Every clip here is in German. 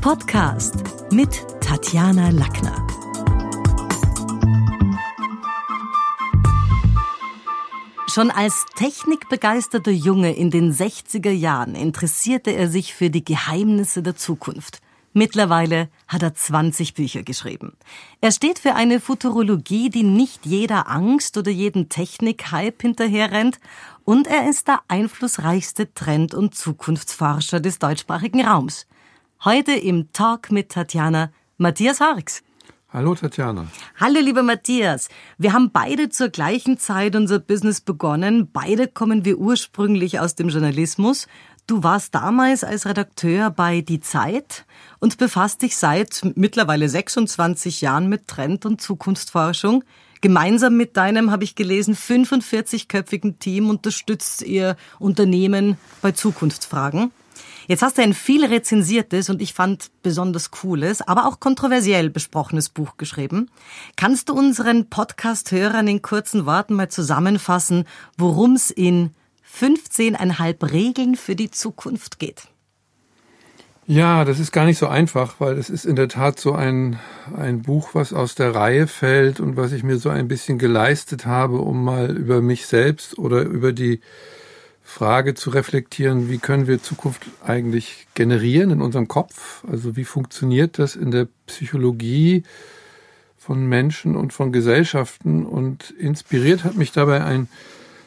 Podcast mit Tatjana Lackner. Schon als technikbegeisterter Junge in den 60er Jahren interessierte er sich für die Geheimnisse der Zukunft. Mittlerweile hat er 20 Bücher geschrieben. Er steht für eine Futurologie, die nicht jeder Angst oder jeden Technik-Hype hinterherrennt und er ist der einflussreichste Trend- und Zukunftsforscher des deutschsprachigen Raums. Heute im Talk mit Tatjana Matthias Harks. Hallo Tatjana. Hallo lieber Matthias. Wir haben beide zur gleichen Zeit unser Business begonnen. Beide kommen wir ursprünglich aus dem Journalismus. Du warst damals als Redakteur bei Die Zeit und befasst dich seit mittlerweile 26 Jahren mit Trend- und Zukunftsforschung. Gemeinsam mit deinem, habe ich gelesen, 45-köpfigen Team unterstützt ihr Unternehmen bei Zukunftsfragen. Jetzt hast du ein viel rezensiertes und ich fand besonders cooles, aber auch kontroversiell besprochenes Buch geschrieben. Kannst du unseren Podcast-Hörern in kurzen Worten mal zusammenfassen, worum es in 15,5 Regeln für die Zukunft geht? Ja, das ist gar nicht so einfach, weil es ist in der Tat so ein, ein Buch, was aus der Reihe fällt und was ich mir so ein bisschen geleistet habe, um mal über mich selbst oder über die Frage zu reflektieren, wie können wir Zukunft eigentlich generieren in unserem Kopf? Also wie funktioniert das in der Psychologie von Menschen und von Gesellschaften? Und inspiriert hat mich dabei ein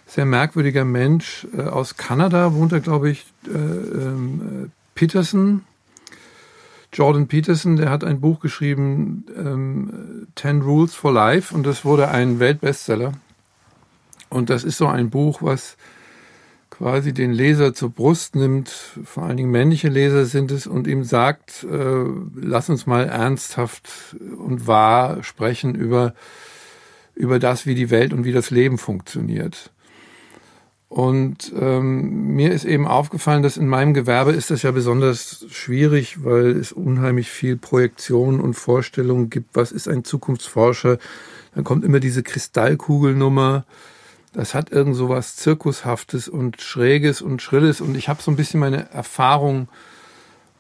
sehr merkwürdiger Mensch äh, aus Kanada, wohnt er, glaube ich, äh, äh, Peterson, Jordan Peterson, der hat ein Buch geschrieben, ähm, Ten Rules for Life, und das wurde ein Weltbestseller. Und das ist so ein Buch, was quasi den Leser zur Brust nimmt, vor allen Dingen männliche Leser sind es, und ihm sagt, äh, lass uns mal ernsthaft und wahr sprechen über, über das, wie die Welt und wie das Leben funktioniert. Und ähm, mir ist eben aufgefallen, dass in meinem Gewerbe ist das ja besonders schwierig, weil es unheimlich viel Projektion und Vorstellungen gibt. Was ist ein Zukunftsforscher? Dann kommt immer diese Kristallkugelnummer. Das hat irgend so was Zirkushaftes und Schräges und Schrilles. Und ich habe so ein bisschen meine Erfahrung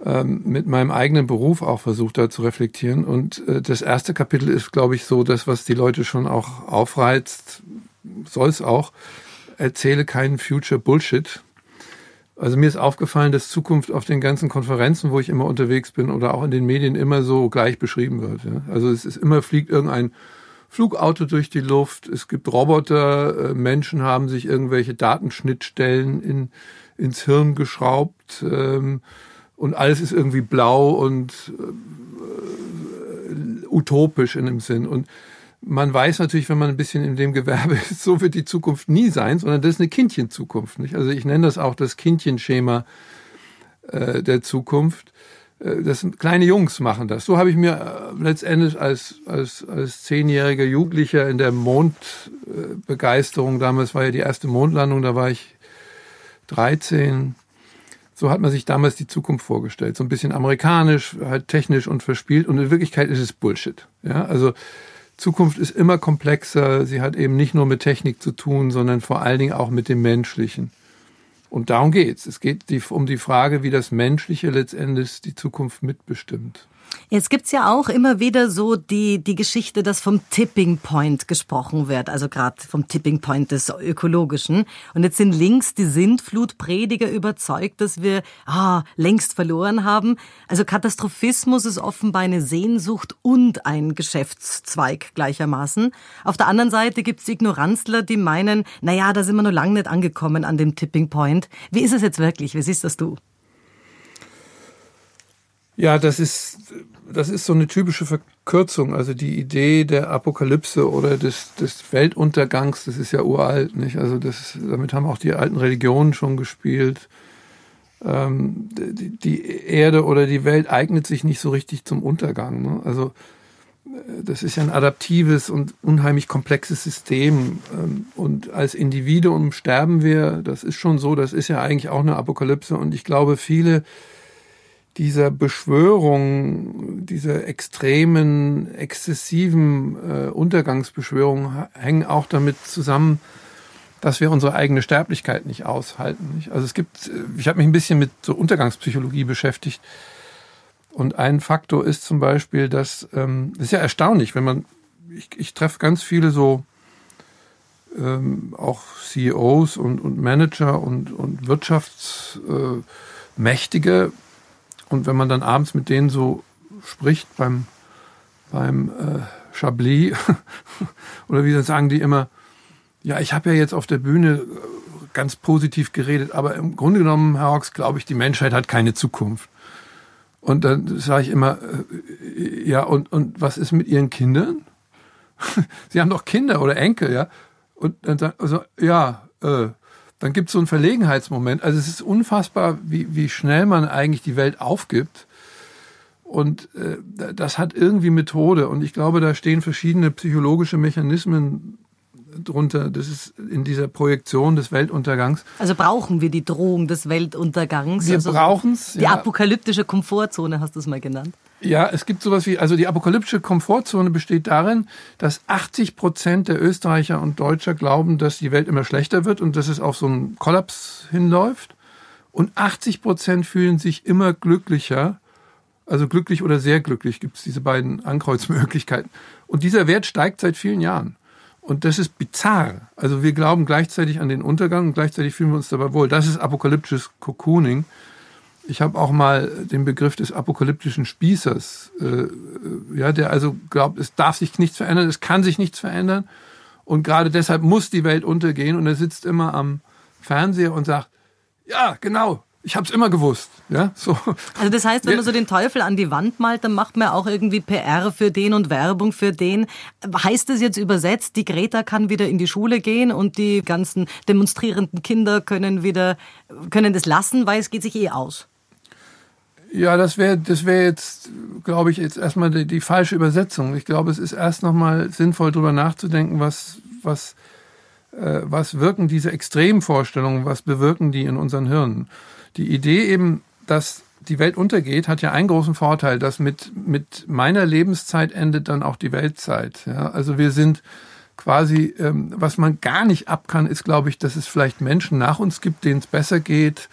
ähm, mit meinem eigenen Beruf auch versucht, da zu reflektieren. Und äh, das erste Kapitel ist, glaube ich, so das, was die Leute schon auch aufreizt. Soll es auch erzähle keinen Future Bullshit. Also mir ist aufgefallen, dass Zukunft auf den ganzen Konferenzen, wo ich immer unterwegs bin oder auch in den Medien immer so gleich beschrieben wird. Ja. Also es ist immer fliegt irgendein Flugauto durch die Luft, es gibt Roboter, äh, Menschen haben sich irgendwelche Datenschnittstellen in, ins Hirn geschraubt ähm, und alles ist irgendwie blau und äh, utopisch in dem Sinn. Und man weiß natürlich, wenn man ein bisschen in dem Gewerbe ist, so wird die Zukunft nie sein, sondern das ist eine Kindchenzukunft. Nicht? Also ich nenne das auch das Kindchenschema äh, der Zukunft. Äh, das kleine Jungs machen das. So habe ich mir äh, letztendlich als, als, als zehnjähriger Jugendlicher in der Mondbegeisterung, damals war ja die erste Mondlandung, da war ich 13, so hat man sich damals die Zukunft vorgestellt. So ein bisschen amerikanisch, halt technisch und verspielt. Und in Wirklichkeit ist es Bullshit. Ja, also Zukunft ist immer komplexer. Sie hat eben nicht nur mit Technik zu tun, sondern vor allen Dingen auch mit dem Menschlichen. Und darum geht's. Es geht um die Frage, wie das Menschliche letztendlich die Zukunft mitbestimmt. Jetzt gibt's ja auch immer wieder so die, die Geschichte, dass vom Tipping Point gesprochen wird, also gerade vom Tipping Point des Ökologischen. Und jetzt sind links die Sintflutprediger überzeugt, dass wir ah, längst verloren haben. Also Katastrophismus ist offenbar eine Sehnsucht und ein Geschäftszweig gleichermaßen. Auf der anderen Seite gibt's Ignoranzler, die meinen, naja, da sind wir noch lange nicht angekommen an dem Tipping Point. Wie ist es jetzt wirklich? Wie siehst das du? Ja, das ist, das ist so eine typische Verkürzung. Also die Idee der Apokalypse oder des, des Weltuntergangs, das ist ja uralt, nicht? Also das, damit haben auch die alten Religionen schon gespielt. Ähm, die, die Erde oder die Welt eignet sich nicht so richtig zum Untergang. Ne? Also äh, das ist ja ein adaptives und unheimlich komplexes System. Ähm, und als Individuum sterben wir, das ist schon so, das ist ja eigentlich auch eine Apokalypse. Und ich glaube, viele dieser Beschwörung, dieser extremen, exzessiven äh, Untergangsbeschwörung hängen auch damit zusammen, dass wir unsere eigene Sterblichkeit nicht aushalten. Nicht? Also es gibt, äh, ich habe mich ein bisschen mit so Untergangspsychologie beschäftigt. Und ein Faktor ist zum Beispiel, dass, ähm, das ist ja erstaunlich, wenn man, ich, ich treffe ganz viele so, ähm, auch CEOs und, und Manager und, und Wirtschaftsmächtige. Äh, und wenn man dann abends mit denen so spricht beim, beim äh, Chablis, oder wie sagen die immer, ja, ich habe ja jetzt auf der Bühne äh, ganz positiv geredet, aber im Grunde genommen, Herr Hawks, glaube ich, die Menschheit hat keine Zukunft. Und dann sage ich immer, äh, ja, und, und was ist mit Ihren Kindern? Sie haben doch Kinder oder Enkel, ja? Und dann sagt also, ja, äh, dann gibt es so einen Verlegenheitsmoment. Also es ist unfassbar, wie, wie schnell man eigentlich die Welt aufgibt. Und äh, das hat irgendwie Methode. Und ich glaube, da stehen verschiedene psychologische Mechanismen drunter. Das ist in dieser Projektion des Weltuntergangs. Also brauchen wir die Drohung des Weltuntergangs? Wir also brauchen es. Die ja. apokalyptische Komfortzone hast du es mal genannt. Ja, es gibt sowas wie, also die apokalyptische Komfortzone besteht darin, dass 80 Prozent der Österreicher und Deutscher glauben, dass die Welt immer schlechter wird und dass es auf so einen Kollaps hinläuft. Und 80 Prozent fühlen sich immer glücklicher. Also glücklich oder sehr glücklich gibt es diese beiden Ankreuzmöglichkeiten. Und dieser Wert steigt seit vielen Jahren. Und das ist bizarr. Also wir glauben gleichzeitig an den Untergang und gleichzeitig fühlen wir uns dabei wohl. Das ist apokalyptisches Cocooning. Ich habe auch mal den Begriff des apokalyptischen Spießers, äh, ja, der also glaubt, es darf sich nichts verändern, es kann sich nichts verändern und gerade deshalb muss die Welt untergehen und er sitzt immer am Fernseher und sagt, ja, genau, ich habe es immer gewusst. Ja, so. Also das heißt, wenn man so den Teufel an die Wand malt, dann macht man auch irgendwie PR für den und Werbung für den. Heißt das jetzt übersetzt, die Greta kann wieder in die Schule gehen und die ganzen demonstrierenden Kinder können wieder können das lassen, weil es geht sich eh aus? Ja, das wäre das wäre jetzt, glaube ich, jetzt erstmal die, die, falsche Übersetzung. Ich glaube, es ist erst nochmal sinnvoll, darüber nachzudenken, was, was, äh, was wirken diese Extremvorstellungen, was bewirken die in unseren Hirnen. Die Idee eben, dass die Welt untergeht, hat ja einen großen Vorteil, dass mit, mit meiner Lebenszeit endet dann auch die Weltzeit. Ja? Also wir sind quasi, ähm, was man gar nicht ab kann, ist, glaube ich, dass es vielleicht Menschen nach uns gibt, denen es besser geht,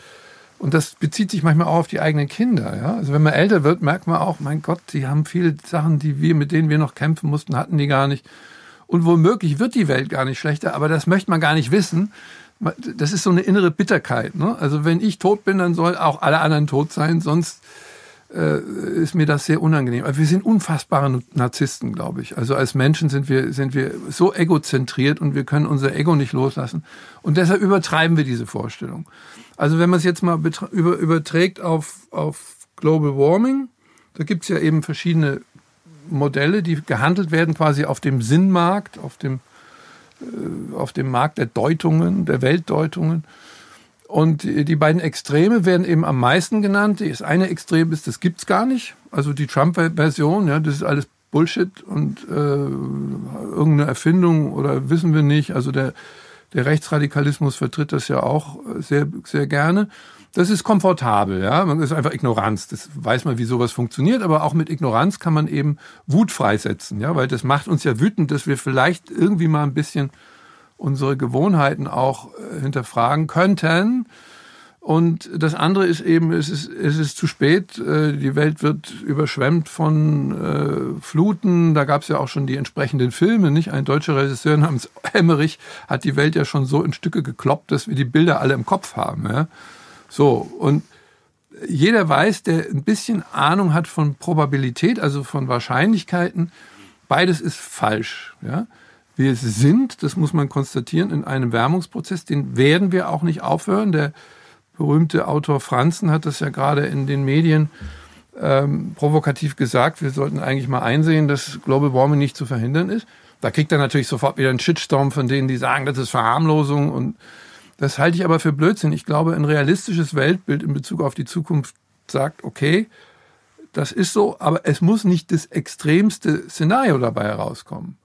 und das bezieht sich manchmal auch auf die eigenen Kinder. Ja? Also wenn man älter wird, merkt man auch, mein Gott, die haben viele Sachen, die wir, mit denen wir noch kämpfen mussten, hatten die gar nicht. Und womöglich wird die Welt gar nicht schlechter, aber das möchte man gar nicht wissen. Das ist so eine innere Bitterkeit. Ne? Also wenn ich tot bin, dann soll auch alle anderen tot sein, sonst ist mir das sehr unangenehm. Wir sind unfassbare Narzissten, glaube ich. Also als Menschen sind wir, sind wir so egozentriert und wir können unser Ego nicht loslassen. Und deshalb übertreiben wir diese Vorstellung. Also wenn man es jetzt mal über, überträgt auf, auf Global Warming, da gibt es ja eben verschiedene Modelle, die gehandelt werden quasi auf dem Sinnmarkt, auf dem, äh, auf dem Markt der Deutungen, der Weltdeutungen. Und die beiden Extreme werden eben am meisten genannt. Das eine Extrem ist, das gibt's gar nicht. Also die Trump-Version, ja, das ist alles Bullshit und äh, irgendeine Erfindung oder wissen wir nicht. Also der der Rechtsradikalismus vertritt das ja auch sehr, sehr gerne. Das ist komfortabel, ja. Man ist einfach Ignoranz. Das weiß man, wie sowas funktioniert. Aber auch mit Ignoranz kann man eben Wut freisetzen, ja. Weil das macht uns ja wütend, dass wir vielleicht irgendwie mal ein bisschen unsere Gewohnheiten auch äh, hinterfragen könnten. Und das andere ist eben, es ist, es ist zu spät. Äh, die Welt wird überschwemmt von äh, Fluten. Da gab es ja auch schon die entsprechenden Filme. Nicht ein deutscher Regisseur namens Emmerich hat die Welt ja schon so in Stücke gekloppt, dass wir die Bilder alle im Kopf haben. Ja? So und jeder weiß, der ein bisschen Ahnung hat von Probabilität, also von Wahrscheinlichkeiten, beides ist falsch. Ja? Wir sind, das muss man konstatieren, in einem Wärmungsprozess. Den werden wir auch nicht aufhören. Der berühmte Autor Franzen hat das ja gerade in den Medien ähm, provokativ gesagt, wir sollten eigentlich mal einsehen, dass Global Warming nicht zu verhindern ist. Da kriegt er natürlich sofort wieder einen Shitstorm von denen, die sagen, das ist Verharmlosung und das halte ich aber für Blödsinn. Ich glaube, ein realistisches Weltbild in Bezug auf die Zukunft sagt, okay, das ist so, aber es muss nicht das extremste Szenario dabei herauskommen.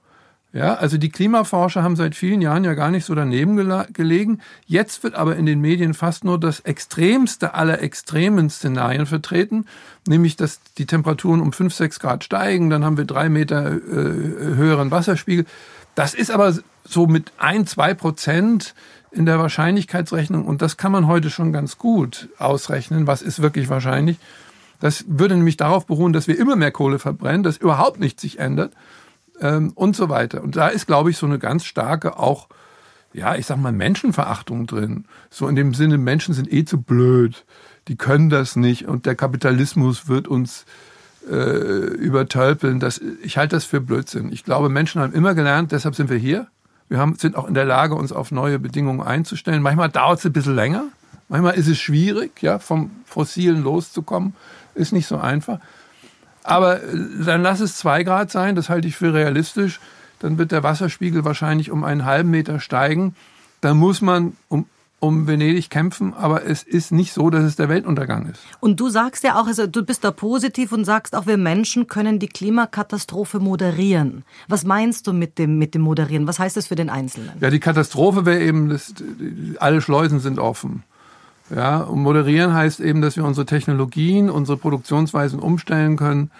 Ja, also die Klimaforscher haben seit vielen Jahren ja gar nicht so daneben gelegen. Jetzt wird aber in den Medien fast nur das extremste aller extremen Szenarien vertreten, nämlich dass die Temperaturen um 5, 6 Grad steigen, dann haben wir drei Meter äh, höheren Wasserspiegel. Das ist aber so mit ein, zwei Prozent in der Wahrscheinlichkeitsrechnung und das kann man heute schon ganz gut ausrechnen, was ist wirklich wahrscheinlich. Das würde nämlich darauf beruhen, dass wir immer mehr Kohle verbrennen, dass überhaupt nichts sich ändert ähm, und so weiter. Und da ist, glaube ich, so eine ganz starke auch, ja, ich sag mal, Menschenverachtung drin. So in dem Sinne, Menschen sind eh zu blöd, die können das nicht und der Kapitalismus wird uns äh, übertölpeln. Das, ich halte das für Blödsinn. Ich glaube, Menschen haben immer gelernt, deshalb sind wir hier. Wir haben, sind auch in der Lage, uns auf neue Bedingungen einzustellen. Manchmal dauert es ein bisschen länger. Manchmal ist es schwierig, ja, vom Fossilen loszukommen. Ist nicht so einfach. Aber äh, dann lass es zwei Grad sein, das halte ich für realistisch. Dann wird der Wasserspiegel wahrscheinlich um einen halben Meter steigen. Dann muss man um, um Venedig kämpfen, aber es ist nicht so, dass es der Weltuntergang ist. Und du sagst ja auch, also du bist da positiv und sagst auch, wir Menschen können die Klimakatastrophe moderieren. Was meinst du mit dem, mit dem Moderieren? Was heißt das für den Einzelnen? Ja, die Katastrophe wäre eben, dass alle Schleusen sind offen. Ja, und moderieren heißt eben, dass wir unsere Technologien, unsere Produktionsweisen umstellen können,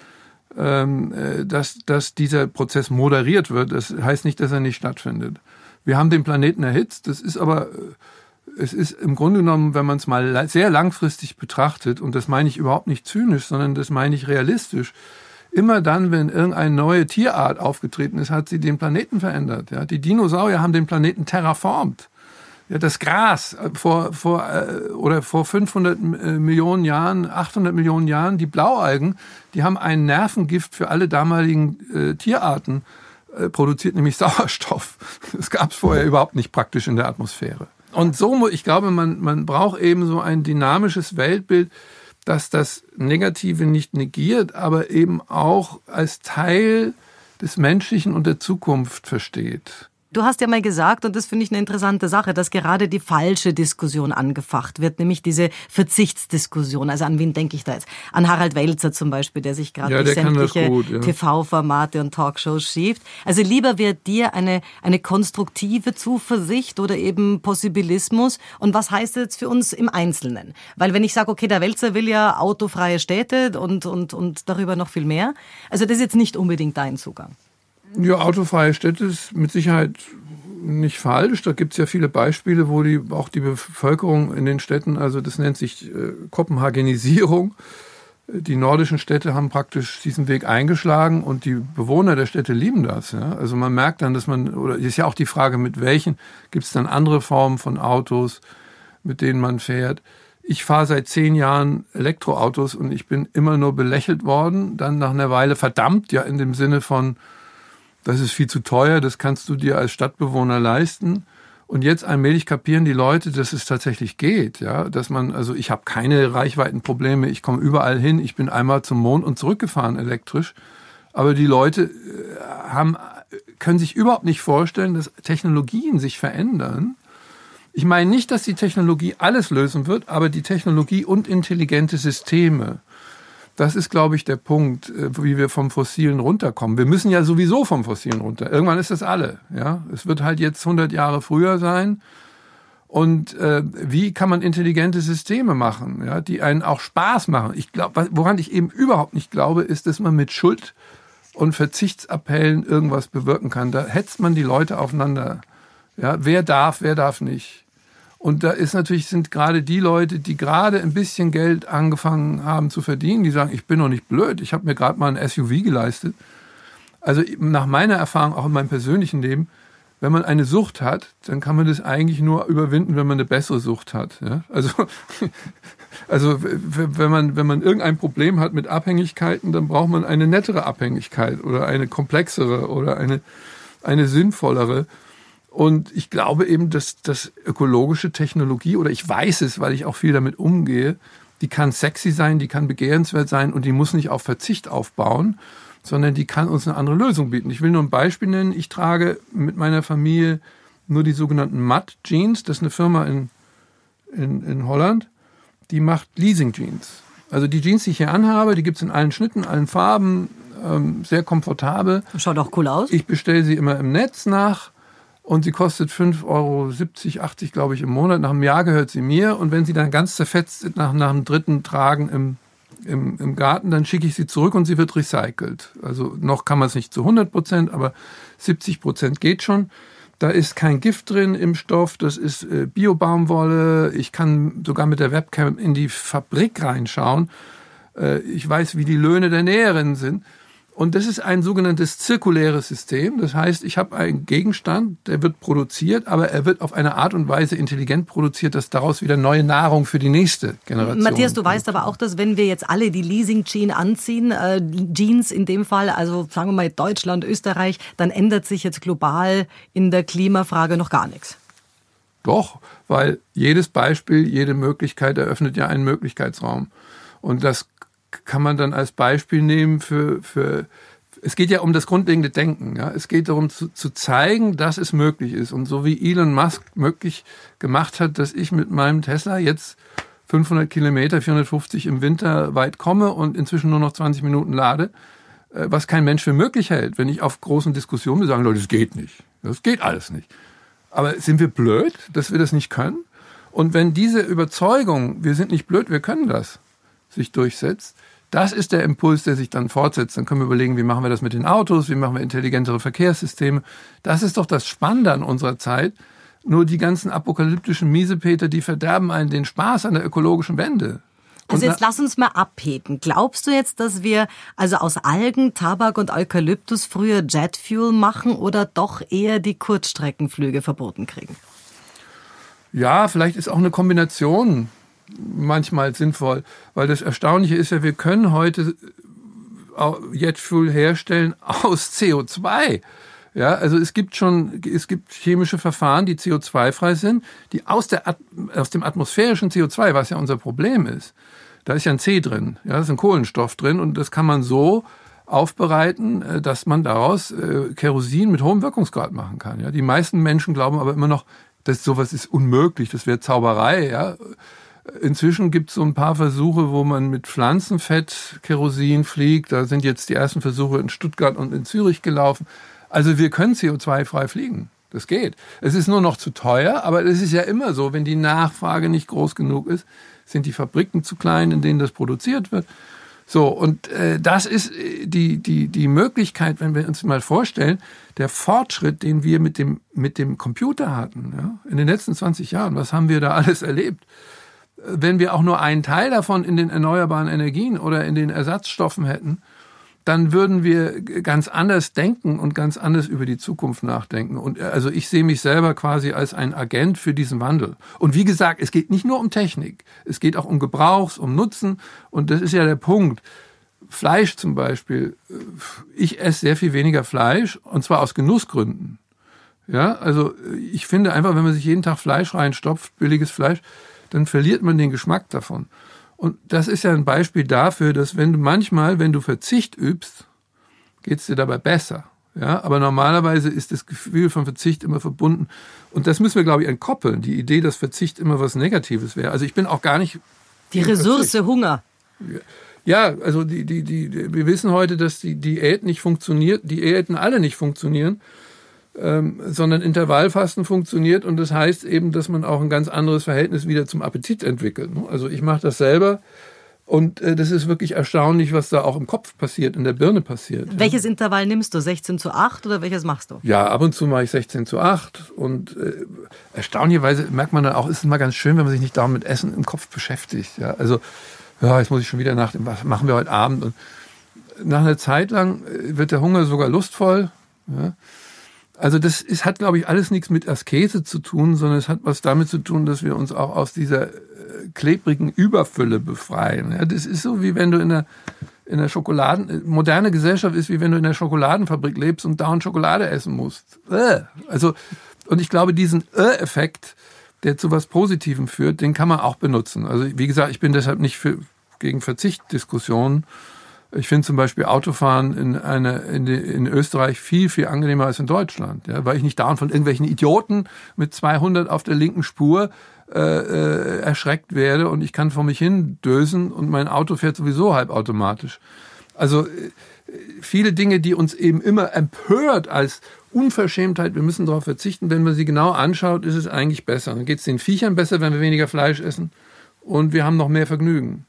ähm, äh, dass, dass dieser Prozess moderiert wird. Das heißt nicht, dass er nicht stattfindet. Wir haben den Planeten erhitzt. Das ist aber, äh, es ist im Grunde genommen, wenn man es mal sehr langfristig betrachtet, und das meine ich überhaupt nicht zynisch, sondern das meine ich realistisch, immer dann, wenn irgendeine neue Tierart aufgetreten ist, hat sie den Planeten verändert. Ja, die Dinosaurier haben den Planeten terraformt. Ja, das Gras äh, vor, vor, äh, oder vor 500 äh, Millionen Jahren, 800 Millionen Jahren, die Blaualgen, die haben ein Nervengift für alle damaligen äh, Tierarten äh, produziert, nämlich Sauerstoff. Das gab es vorher überhaupt nicht praktisch in der Atmosphäre. Und so, ich glaube, man, man braucht eben so ein dynamisches Weltbild, das das Negative nicht negiert, aber eben auch als Teil des Menschlichen und der Zukunft versteht. Du hast ja mal gesagt, und das finde ich eine interessante Sache, dass gerade die falsche Diskussion angefacht wird, nämlich diese Verzichtsdiskussion. Also an wen denke ich da jetzt? An Harald Welzer zum Beispiel, der sich gerade ja, durch sämtliche ja. TV-Formate und Talkshows schiebt. Also lieber wird dir eine, eine konstruktive Zuversicht oder eben Possibilismus. Und was heißt das jetzt für uns im Einzelnen? Weil wenn ich sage, okay, der Welzer will ja autofreie Städte und, und, und darüber noch viel mehr. Also das ist jetzt nicht unbedingt dein Zugang. Ja, autofreie Städte ist mit Sicherheit nicht falsch. Da gibt es ja viele Beispiele, wo die, auch die Bevölkerung in den Städten, also das nennt sich äh, Kopenhagenisierung. Die nordischen Städte haben praktisch diesen Weg eingeschlagen und die Bewohner der Städte lieben das. Ja? Also man merkt dann, dass man, oder ist ja auch die Frage, mit welchen, gibt es dann andere Formen von Autos, mit denen man fährt. Ich fahre seit zehn Jahren Elektroautos und ich bin immer nur belächelt worden, dann nach einer Weile verdammt, ja in dem Sinne von, das ist viel zu teuer, das kannst du dir als Stadtbewohner leisten. Und jetzt allmählich kapieren die Leute, dass es tatsächlich geht, ja, dass man, also ich habe keine Reichweitenprobleme, ich komme überall hin, ich bin einmal zum Mond und zurückgefahren elektrisch, aber die Leute äh, haben, können sich überhaupt nicht vorstellen, dass Technologien sich verändern. Ich meine nicht, dass die Technologie alles lösen wird, aber die Technologie und intelligente Systeme das ist, glaube ich, der Punkt, äh, wie wir vom Fossilen runterkommen. Wir müssen ja sowieso vom Fossilen runter. Irgendwann ist das alle. Ja, es wird halt jetzt 100 Jahre früher sein. Und äh, wie kann man intelligente Systeme machen, ja, die einen auch Spaß machen? Ich glaube, woran ich eben überhaupt nicht glaube, ist, dass man mit Schuld und Verzichtsappellen irgendwas bewirken kann. Da hetzt man die Leute aufeinander. Ja, wer darf, wer darf nicht. Und da ist natürlich, sind gerade die Leute, die gerade ein bisschen Geld angefangen haben zu verdienen, die sagen, ich bin doch nicht blöd, ich habe mir gerade mal ein SUV geleistet. Also nach meiner Erfahrung, auch in meinem persönlichen Leben, wenn man eine Sucht hat, dann kann man das eigentlich nur überwinden, wenn man eine bessere Sucht hat. Ja? Also, also wenn man, wenn man irgendein Problem hat mit Abhängigkeiten, dann braucht man eine nettere Abhängigkeit oder eine komplexere oder eine, eine sinnvollere. Und ich glaube eben, dass das ökologische Technologie, oder ich weiß es, weil ich auch viel damit umgehe, die kann sexy sein, die kann begehrenswert sein und die muss nicht auf Verzicht aufbauen, sondern die kann uns eine andere Lösung bieten. Ich will nur ein Beispiel nennen. Ich trage mit meiner Familie nur die sogenannten Matt Jeans. Das ist eine Firma in, in, in Holland, die macht Leasing Jeans. Also die Jeans, die ich hier anhabe, die gibt es in allen Schnitten, allen Farben, ähm, sehr komfortabel. Schaut auch cool aus. Ich bestelle sie immer im Netz nach und sie kostet 5,70 Euro, 80, glaube ich, im Monat. Nach einem Jahr gehört sie mir und wenn sie dann ganz zerfetzt ist nach, nach dem dritten Tragen im, im, im Garten, dann schicke ich sie zurück und sie wird recycelt. Also noch kann man es nicht zu 100 Prozent, aber 70 Prozent geht schon. Da ist kein Gift drin im Stoff, das ist äh, Biobaumwolle. Ich kann sogar mit der Webcam in die Fabrik reinschauen. Äh, ich weiß, wie die Löhne der Näherinnen sind. Und das ist ein sogenanntes zirkuläres System. Das heißt, ich habe einen Gegenstand, der wird produziert, aber er wird auf eine Art und Weise intelligent produziert, dass daraus wieder neue Nahrung für die nächste Generation. Matthias, du weißt aber auch, dass wenn wir jetzt alle die Leasing-Jeans anziehen, äh, Jeans in dem Fall, also sagen wir mal Deutschland, Österreich, dann ändert sich jetzt global in der Klimafrage noch gar nichts. Doch, weil jedes Beispiel, jede Möglichkeit eröffnet ja einen Möglichkeitsraum. Und das kann man dann als Beispiel nehmen für, für es geht ja um das grundlegende Denken. Ja? Es geht darum zu, zu zeigen, dass es möglich ist. Und so wie Elon Musk möglich gemacht hat, dass ich mit meinem Tesla jetzt 500 Kilometer, 450 im Winter weit komme und inzwischen nur noch 20 Minuten lade, äh, was kein Mensch für möglich hält. Wenn ich auf großen Diskussionen sagen, Leute, das geht nicht. Das geht alles nicht. Aber sind wir blöd, dass wir das nicht können? Und wenn diese Überzeugung, wir sind nicht blöd, wir können das, sich durchsetzt, das ist der Impuls, der sich dann fortsetzt. Dann können wir überlegen, wie machen wir das mit den Autos, wie machen wir intelligentere Verkehrssysteme. Das ist doch das Spannende an unserer Zeit. Nur die ganzen apokalyptischen Miesepeter, die verderben einen den Spaß an der ökologischen Wende. Also jetzt lass uns mal abheben. Glaubst du jetzt, dass wir also aus Algen, Tabak und Eukalyptus früher Jetfuel machen oder doch eher die Kurzstreckenflüge verboten kriegen? Ja, vielleicht ist auch eine Kombination manchmal sinnvoll, weil das Erstaunliche ist ja, wir können heute Jetfuel herstellen aus CO2. Ja, also es gibt schon, es gibt chemische Verfahren, die CO2-frei sind, die aus, der, aus dem atmosphärischen CO2, was ja unser Problem ist, da ist ja ein C drin, ja, da ist ein Kohlenstoff drin und das kann man so aufbereiten, äh, dass man daraus äh, Kerosin mit hohem Wirkungsgrad machen kann. Ja, die meisten Menschen glauben aber immer noch, dass sowas ist unmöglich, das wäre Zauberei. Ja, Inzwischen gibt es so ein paar Versuche, wo man mit Pflanzenfett Kerosin fliegt. Da sind jetzt die ersten Versuche in Stuttgart und in Zürich gelaufen. Also wir können CO2-frei fliegen. Das geht. Es ist nur noch zu teuer, aber es ist ja immer so, wenn die Nachfrage nicht groß genug ist, sind die Fabriken zu klein, in denen das produziert wird. So, und äh, das ist äh, die, die, die Möglichkeit, wenn wir uns mal vorstellen, der Fortschritt, den wir mit dem, mit dem Computer hatten, ja, in den letzten 20 Jahren, was haben wir da alles erlebt? Wenn wir auch nur einen Teil davon in den erneuerbaren Energien oder in den Ersatzstoffen hätten, dann würden wir ganz anders denken und ganz anders über die Zukunft nachdenken. Und äh, also ich sehe mich selber quasi als ein Agent für diesen Wandel. Und wie gesagt, es geht nicht nur um Technik, es geht auch um Gebrauchs, um Nutzen. Und das ist ja der Punkt. Fleisch zum Beispiel. Äh, ich esse sehr viel weniger Fleisch und zwar aus Genussgründen. Ja, also äh, ich finde einfach, wenn man sich jeden Tag Fleisch reinstopft, billiges Fleisch, dann verliert man den Geschmack davon. Und das ist ja ein Beispiel dafür, dass wenn du manchmal, wenn du Verzicht übst, geht es dir dabei besser. Ja, aber normalerweise ist das Gefühl von Verzicht immer verbunden. Und das müssen wir, glaube ich, entkoppeln. Die Idee, dass Verzicht immer was Negatives wäre. Also ich bin auch gar nicht. Die Ressource Verzicht. Hunger. Ja, also die, die, die, wir wissen heute, dass die Diät nicht funktioniert, die Diäten alle nicht funktionieren ähm, sondern Intervallfasten funktioniert und das heißt eben, dass man auch ein ganz anderes Verhältnis wieder zum Appetit entwickelt. Ne? Also ich mache das selber und äh, das ist wirklich erstaunlich, was da auch im Kopf passiert, in der Birne passiert. Welches ja. Intervall nimmst du? 16 zu 8 oder welches machst du? Ja, ab und zu mache ich 16 zu 8 und äh, erstaunlicherweise merkt man dann auch, ist es mal ganz schön, wenn man sich nicht dauernd mit Essen im Kopf beschäftigt. Ja, also ja, jetzt muss ich schon wieder nach dem, was machen wir heute Abend und nach einer Zeit lang äh, wird der Hunger sogar lustvoll. Ja. Also das ist, hat, glaube ich, alles nichts mit Askese zu tun, sondern es hat was damit zu tun, dass wir uns auch aus dieser äh, klebrigen Überfülle befreien. Ja, das ist so, wie wenn du in der, in der Schokoladen, moderne Gesellschaft ist, wie wenn du in der Schokoladenfabrik lebst und dauernd Schokolade essen musst. Äh. Also, und ich glaube, diesen Äh-Effekt, der zu was Positivem führt, den kann man auch benutzen. Also, wie gesagt, ich bin deshalb nicht für, gegen Verzichtdiskussionen. Ich finde zum Beispiel Autofahren in, eine, in, die, in Österreich viel, viel angenehmer als in Deutschland, ja, weil ich nicht dauernd von irgendwelchen Idioten mit 200 auf der linken Spur äh, äh, erschreckt werde und ich kann vor mich hin dösen und mein Auto fährt sowieso halbautomatisch. Also äh, viele Dinge, die uns eben immer empört als Unverschämtheit, wir müssen darauf verzichten, wenn man sie genau anschaut, ist es eigentlich besser. Dann geht es den Viechern besser, wenn wir weniger Fleisch essen und wir haben noch mehr Vergnügen.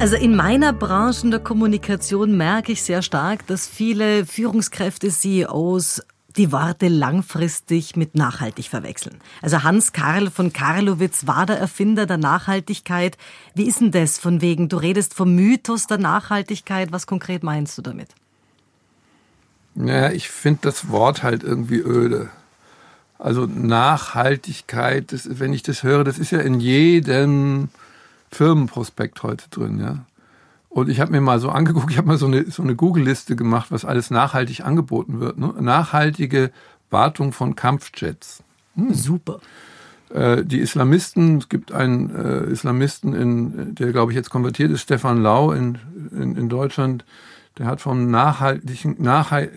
Also in meiner Branche in der Kommunikation merke ich sehr stark, dass viele Führungskräfte, CEOs die Worte langfristig mit nachhaltig verwechseln. Also Hans Karl von Karlowitz war der Erfinder der Nachhaltigkeit. Wie ist denn das von wegen, du redest vom Mythos der Nachhaltigkeit, was konkret meinst du damit? Naja, ich finde das Wort halt irgendwie öde. Also Nachhaltigkeit, das, wenn ich das höre, das ist ja in jedem Firmenprospekt heute drin, ja. Und ich habe mir mal so angeguckt, ich habe mal so eine, so eine Google-Liste gemacht, was alles nachhaltig angeboten wird. Ne? Nachhaltige Wartung von Kampfjets. Hm. Super. Äh, die Islamisten, es gibt einen äh, Islamisten, in, der glaube ich jetzt konvertiert ist, Stefan Lau in, in, in Deutschland, der hat vom nachhaltigen, nachhalt,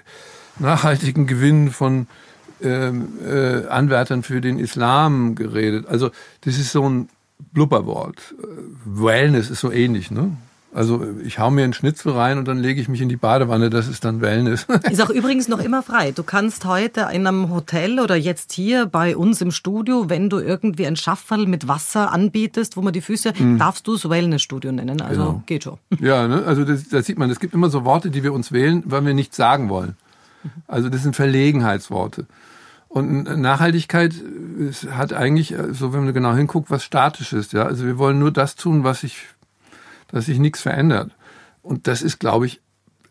nachhaltigen Gewinn von ähm, äh, Anwärtern für den Islam geredet. Also das ist so ein Blubberwort. Wellness ist so ähnlich, ne? Also ich hau mir einen Schnitzel rein und dann lege ich mich in die Badewanne, das ist dann Wellness. Ist auch übrigens noch immer frei. Du kannst heute in einem Hotel oder jetzt hier bei uns im Studio, wenn du irgendwie ein Schafferl mit Wasser anbietest, wo man die Füße, mhm. darfst du es Wellnessstudio nennen. Also genau. geht schon. Ja, ne? also das, das sieht man. Es gibt immer so Worte, die wir uns wählen, weil wir nichts sagen wollen. Also das sind Verlegenheitsworte. Und Nachhaltigkeit hat eigentlich, so wenn man genau hinguckt, was Statisches. Ja? Also wir wollen nur das tun, was sich dass sich nichts verändert. Und das ist, glaube ich,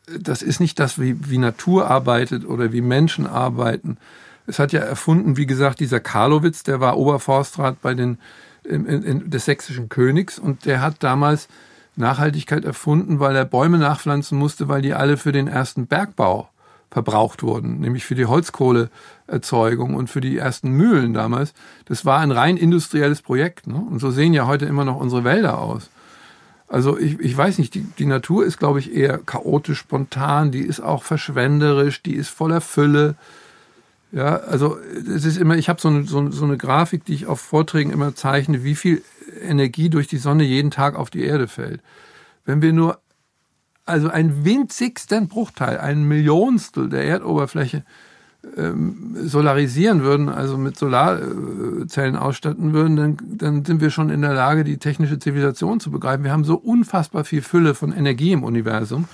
das ist nicht das, wie, wie Natur arbeitet oder wie Menschen arbeiten. Es hat ja erfunden, wie gesagt, dieser Karlowitz, der war Oberforstrat bei den, in, in, des sächsischen Königs und der hat damals Nachhaltigkeit erfunden, weil er Bäume nachpflanzen musste, weil die alle für den ersten Bergbau verbraucht wurden, nämlich für die Holzkohleerzeugung und für die ersten Mühlen damals. Das war ein rein industrielles Projekt. Ne? Und so sehen ja heute immer noch unsere Wälder aus. Also ich, ich weiß nicht, die, die Natur ist, glaube ich, eher chaotisch, spontan, die ist auch verschwenderisch, die ist voller Fülle. Ja, also es ist immer, ich habe so eine, so, so eine Grafik, die ich auf Vorträgen immer zeichne, wie viel Energie durch die Sonne jeden Tag auf die Erde fällt. Wenn wir nur also einen winzigsten Bruchteil, ein Millionstel der Erdoberfläche ähm, solarisieren würden, also mit Solarzellen ausstatten würden, dann, dann sind wir schon in der Lage, die technische Zivilisation zu begreifen. Wir haben so unfassbar viel Fülle von Energie im Universum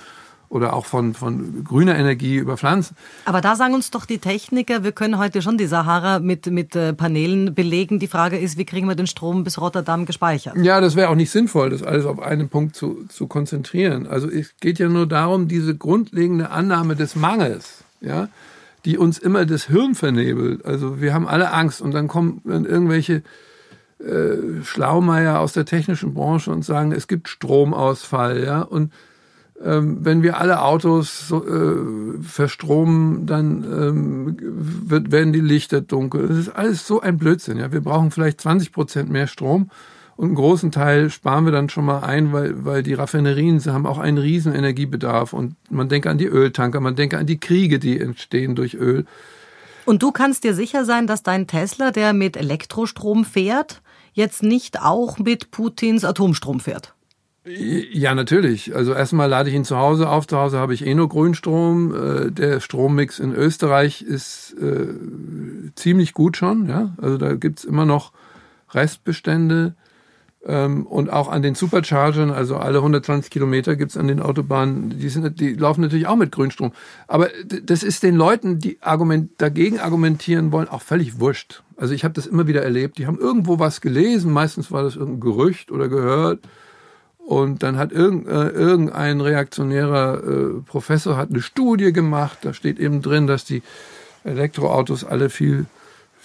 oder auch von, von grüner Energie über Pflanzen. Aber da sagen uns doch die Techniker, wir können heute schon die Sahara mit, mit äh, Paneelen belegen. Die Frage ist, wie kriegen wir den Strom bis Rotterdam gespeichert? Ja, das wäre auch nicht sinnvoll, das alles auf einen Punkt zu, zu konzentrieren. Also es geht ja nur darum, diese grundlegende Annahme des Mangels, ja, die uns immer das Hirn vernebelt. Also wir haben alle Angst und dann kommen dann irgendwelche äh, Schlaumeier aus der technischen Branche und sagen, es gibt Stromausfall, ja, und ähm, wenn wir alle Autos so, äh, verstromen, dann ähm, wird, werden die Lichter dunkel. Das ist alles so ein Blödsinn. Ja, wir brauchen vielleicht 20 Prozent mehr Strom und einen großen Teil sparen wir dann schon mal ein, weil, weil die Raffinerien sie haben auch einen riesen Energiebedarf. Und man denke an die Öltanker, man denke an die Kriege, die entstehen durch Öl. Und du kannst dir sicher sein, dass dein Tesla, der mit Elektrostrom fährt, jetzt nicht auch mit Putins Atomstrom fährt. Ja, natürlich. Also erstmal lade ich ihn zu Hause auf. Zu Hause habe ich eh nur Grünstrom. Äh, der Strommix in Österreich ist äh, ziemlich gut schon. Ja? Also da gibt's immer noch Restbestände. Ähm, und auch an den Superchargern, also alle 120 Kilometer gibt's an den Autobahnen, die, sind, die laufen natürlich auch mit Grünstrom. Aber das ist den Leuten, die argument, dagegen argumentieren wollen, auch völlig wurscht. Also ich habe das immer wieder erlebt. Die haben irgendwo was gelesen, meistens war das irgendein Gerücht oder gehört. Und dann hat äh, irgendein reaktionärer äh, Professor hat eine Studie gemacht. Da steht eben drin, dass die Elektroautos alle viel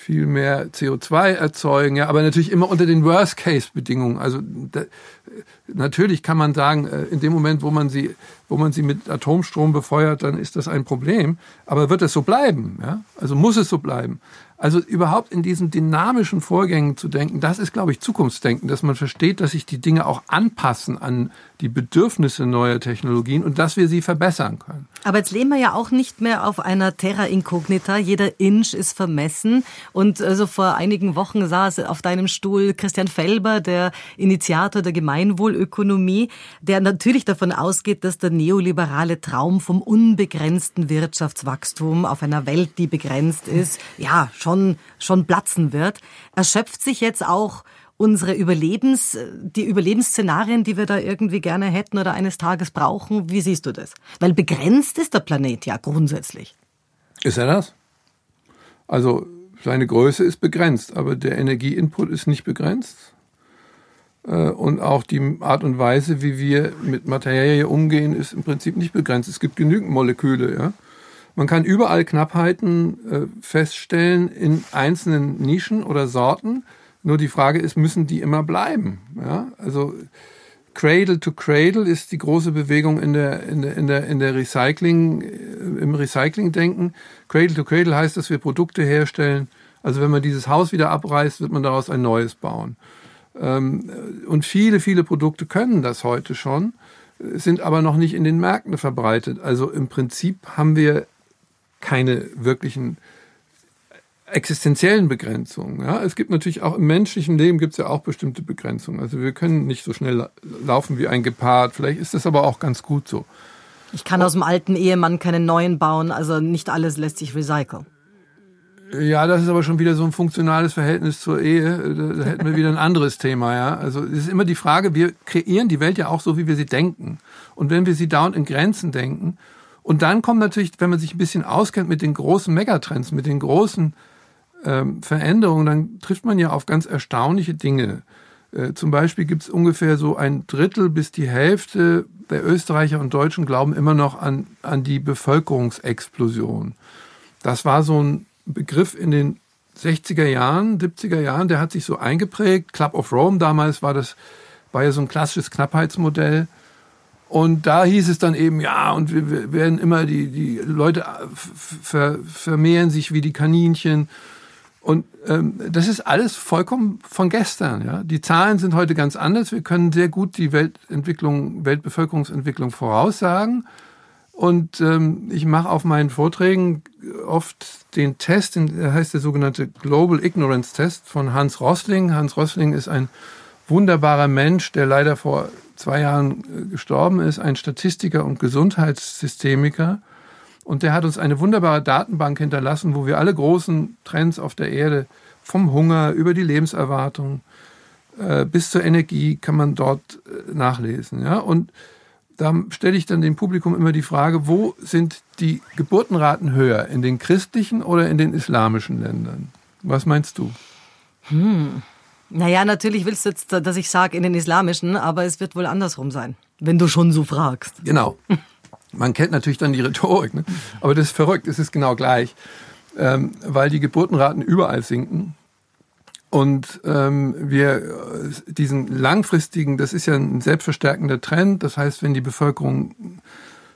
viel mehr CO2 erzeugen, ja, aber natürlich immer unter den Worst-Case-Bedingungen. Also da, natürlich kann man sagen, äh, in dem Moment, wo man sie, wo man sie mit Atomstrom befeuert, dann ist das ein Problem. Aber wird es so bleiben? Ja? Also muss es so bleiben? Also überhaupt in diesen dynamischen Vorgängen zu denken, das ist, glaube ich, Zukunftsdenken, dass man versteht, dass sich die Dinge auch anpassen an die Bedürfnisse neuer Technologien und dass wir sie verbessern können. Aber jetzt leben wir ja auch nicht mehr auf einer Terra Incognita. Jeder Inch ist vermessen. Und also vor einigen Wochen saß auf deinem Stuhl Christian Felber, der Initiator der Gemeinwohlökonomie, der natürlich davon ausgeht, dass der neoliberale Traum vom unbegrenzten Wirtschaftswachstum auf einer Welt, die begrenzt ist, ja, schon schon, platzen wird. Erschöpft sich jetzt auch unsere Überlebens, die Überlebensszenarien, die wir da irgendwie gerne hätten oder eines Tages brauchen? Wie siehst du das? Weil begrenzt ist der Planet ja grundsätzlich. Ist er das? Also seine Größe ist begrenzt, aber der Energieinput ist nicht begrenzt. Äh, und auch die Art und Weise, wie wir mit Materie umgehen, ist im Prinzip nicht begrenzt. Es gibt genügend Moleküle. Ja? Man kann überall Knappheiten äh, feststellen in einzelnen Nischen oder Sorten. Nur die Frage ist, müssen die immer bleiben? Ja? Also Cradle to Cradle ist die große Bewegung in der, in der, in der, in der Recycling, äh, im Recycling-Denken. Cradle to Cradle heißt, dass wir Produkte herstellen. Also wenn man dieses Haus wieder abreißt, wird man daraus ein neues bauen. Ähm, und viele, viele Produkte können das heute schon, sind aber noch nicht in den Märkten verbreitet. Also im Prinzip haben wir keine wirklichen existenziellen Begrenzungen. Ja, es gibt natürlich auch im menschlichen Leben gibt es ja auch bestimmte Begrenzungen. Also wir können nicht so schnell laufen wie ein Gepard. Vielleicht ist das aber auch ganz gut so. Ich kann aus dem alten Ehemann keinen neuen bauen. Also nicht alles lässt sich recyceln. Ja, das ist aber schon wieder so ein funktionales Verhältnis zur Ehe. Da, hätten wir wieder ein anderes Thema, ja. Also es ist immer die Frage, wir kreieren die Welt ja auch so, wie wir sie denken. Und wenn wir sie dauernd in Grenzen denken, und dann kommt natürlich, wenn man sich ein bisschen auskennt mit den großen Megatrends, mit den großen ähm, Veränderungen, dann trifft man ja auf ganz erstaunliche Dinge. Äh, zum Beispiel gibt es ungefähr so ein Drittel bis die Hälfte der Österreicher und Deutschen glauben immer noch an, an die Bevölkerungsexplosion. Das war so ein Begriff in den 60er Jahren, 70er Jahren, der hat sich so eingeprägt. Club of Rome damals war das, war ja so ein klassisches Knappheitsmodell. Und da hieß es dann eben, ja, und wir werden immer, die, die Leute ver, vermehren sich wie die Kaninchen. Und ähm, das ist alles vollkommen von gestern. Ja? Die Zahlen sind heute ganz anders. Wir können sehr gut die Weltentwicklung, Weltbevölkerungsentwicklung voraussagen. Und ähm, ich mache auf meinen Vorträgen oft den Test, der heißt der sogenannte Global Ignorance Test von Hans Rossling. Hans Rossling ist ein wunderbarer Mensch, der leider vor zwei Jahren äh, gestorben ist, ein Statistiker und Gesundheitssystemiker. Und der hat uns eine wunderbare Datenbank hinterlassen, wo wir alle großen Trends auf der Erde vom Hunger über die Lebenserwartung äh, bis zur Energie kann man dort äh, nachlesen. Ja? Und da stelle ich dann dem Publikum immer die Frage, wo sind die Geburtenraten höher, in den christlichen oder in den islamischen Ländern? Was meinst du? Hm. Naja, natürlich willst du jetzt, dass ich sage in den islamischen, aber es wird wohl andersrum sein, wenn du schon so fragst. Genau. Man kennt natürlich dann die Rhetorik, ne? aber das ist verrückt, es ist genau gleich, ähm, weil die Geburtenraten überall sinken und ähm, wir äh, diesen langfristigen, das ist ja ein selbstverstärkender Trend. Das heißt, wenn die Bevölkerung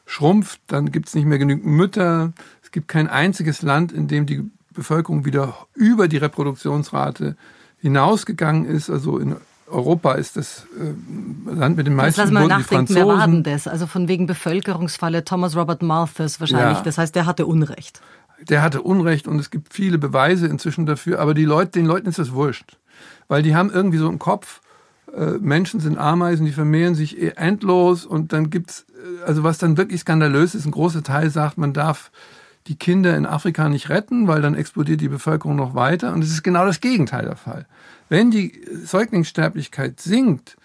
schrumpft, dann gibt es nicht mehr genügend Mütter. Es gibt kein einziges Land, in dem die Bevölkerung wieder über die Reproduktionsrate hinausgegangen ist. Also in Europa ist das äh, Land mit den meisten Jetzt lass mal nachdenken, wer war denn das? Also von wegen Bevölkerungsfalle Thomas Robert Malthus wahrscheinlich. Ja. Das heißt, der hatte Unrecht der hatte Unrecht und es gibt viele Beweise inzwischen dafür, aber die Leute, den Leuten ist das wurscht. Weil die haben irgendwie so im Kopf, äh, Menschen sind Ameisen, die vermehren sich eh endlos und dann gibt's, äh, also was dann wirklich skandalös ist, ein großer Teil sagt, man darf die Kinder in Afrika nicht retten, weil dann explodiert die Bevölkerung noch weiter und es ist genau das Gegenteil der Fall. Wenn die Säuglingssterblichkeit sinkt,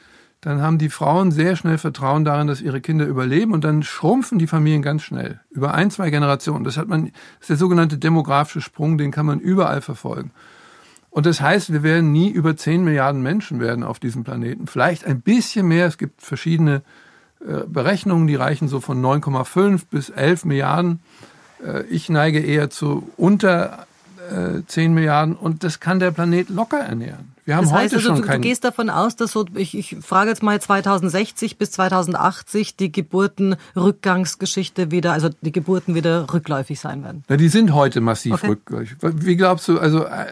dann haben die Frauen sehr schnell Vertrauen darin, dass ihre Kinder überleben und dann schrumpfen die Familien ganz schnell. Über ein, zwei Generationen. Das hat man, das ist der sogenannte demografische Sprung, den kann man überall verfolgen. Und das heißt, wir werden nie über 10 Milliarden Menschen werden auf diesem Planeten. Vielleicht ein bisschen mehr. Es gibt verschiedene äh, Berechnungen, die reichen so von 9,5 bis 11 Milliarden. Äh, ich neige eher zu unter 10 äh, Milliarden und das kann der Planet locker ernähren. Wir haben das heißt heute also, schon du, du gehst davon aus, dass so, ich, ich frage jetzt mal 2060 bis 2080 die Geburtenrückgangsgeschichte wieder, also die Geburten wieder rückläufig sein werden. Ja, die sind heute massiv okay. rückläufig. Wie glaubst du, also äh,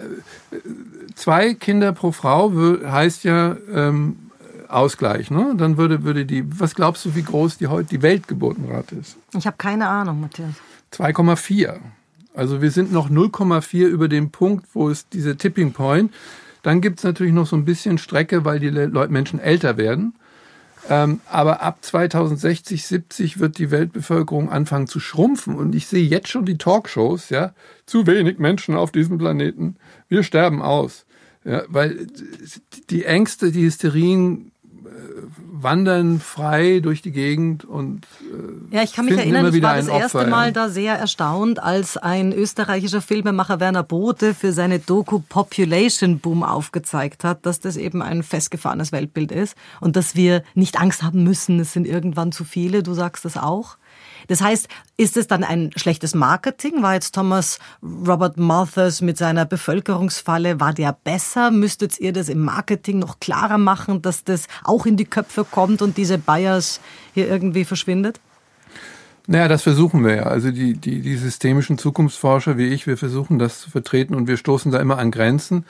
zwei Kinder pro Frau heißt ja ähm, Ausgleich, ne? Dann würde, würde die, was glaubst du, wie groß die heute die Weltgeburtenrate ist? Ich habe keine Ahnung, Matthias. 2,4. Also wir sind noch 0,4 über dem Punkt, wo es diese Tipping Point. Dann gibt es natürlich noch so ein bisschen Strecke, weil die Leute, Menschen älter werden. Ähm, aber ab 2060, 70 wird die Weltbevölkerung anfangen zu schrumpfen. Und ich sehe jetzt schon die Talkshows, ja, zu wenig Menschen auf diesem Planeten. Wir sterben aus. Ja, weil die Ängste, die Hysterien wandern frei durch die Gegend und äh, ja, ich kann mich erinnern, ich war das erste Opfer, Mal ja. da sehr erstaunt, als ein österreichischer Filmemacher Werner Bothe für seine Doku Population Boom aufgezeigt hat, dass das eben ein festgefahrenes Weltbild ist und dass wir nicht Angst haben müssen, es sind irgendwann zu viele. Du sagst das auch. Das heißt, ist es dann ein schlechtes Marketing? War jetzt Thomas Robert Malthus mit seiner Bevölkerungsfalle, war der besser? Müsstet ihr das im Marketing noch klarer machen, dass das auch in die Köpfe kommt und diese Bias hier irgendwie verschwindet? Naja, das versuchen wir ja. Also die, die, die systemischen Zukunftsforscher wie ich, wir versuchen das zu vertreten und wir stoßen da immer an Grenzen,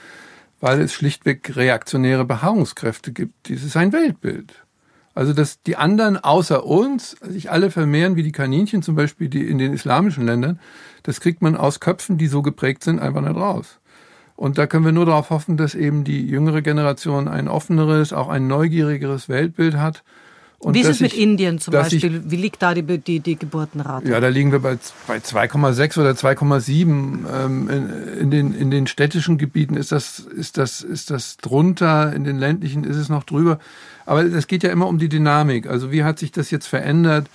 weil es schlichtweg reaktionäre Beharrungskräfte gibt. Dieses ist ein Weltbild. Also dass die anderen außer uns sich alle vermehren wie die Kaninchen, zum Beispiel die in den islamischen Ländern, das kriegt man aus Köpfen, die so geprägt sind, einfach nicht raus. Und da können wir nur darauf hoffen, dass eben die jüngere Generation ein offeneres, auch ein neugieriges Weltbild hat und Wie ist es mit ich, Indien zum Beispiel? Ich, Wie liegt da die, die, die Geburtenrate? Ja, da liegen wir bei, bei 2,6 oder 2,7. Ähm, in, in, den, in den städtischen Gebieten ist das, ist, das, ist das drunter, in den ländlichen ist es noch drüber. Aber es geht ja immer um die Dynamik. Also wie hat sich das jetzt verändert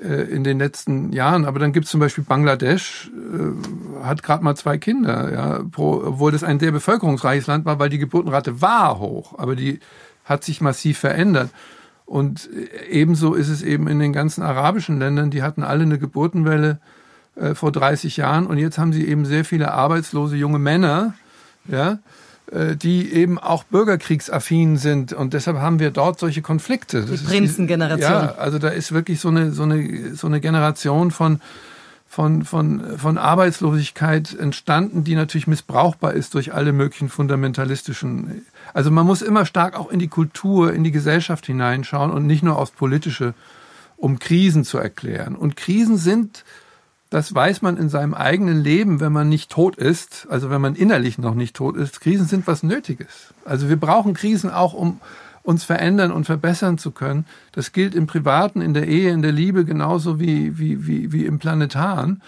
äh, in den letzten Jahren? Aber dann gibt es zum Beispiel Bangladesch, äh, hat gerade mal zwei Kinder, ja, pro, obwohl das ein sehr bevölkerungsreiches Land war, weil die Geburtenrate war hoch, aber die hat sich massiv verändert. Und ebenso ist es eben in den ganzen arabischen Ländern, die hatten alle eine Geburtenwelle äh, vor 30 Jahren und jetzt haben sie eben sehr viele arbeitslose junge Männer, ja, äh, die eben auch bürgerkriegsaffin sind und deshalb haben wir dort solche Konflikte. Das die Prinzengeneration. Ja, also da ist wirklich so eine, so eine, so eine Generation von, von, von, von Arbeitslosigkeit entstanden, die natürlich missbrauchbar ist durch alle möglichen fundamentalistischen also man muss immer stark auch in die Kultur, in die Gesellschaft hineinschauen und nicht nur aufs Politische, um Krisen zu erklären. Und Krisen sind, das weiß man in seinem eigenen Leben, wenn man nicht tot ist, also wenn man innerlich noch nicht tot ist, Krisen sind was Nötiges. Also wir brauchen Krisen auch, um uns verändern und verbessern zu können. Das gilt im Privaten, in der Ehe, in der Liebe genauso wie, wie, wie, wie im Planetaren.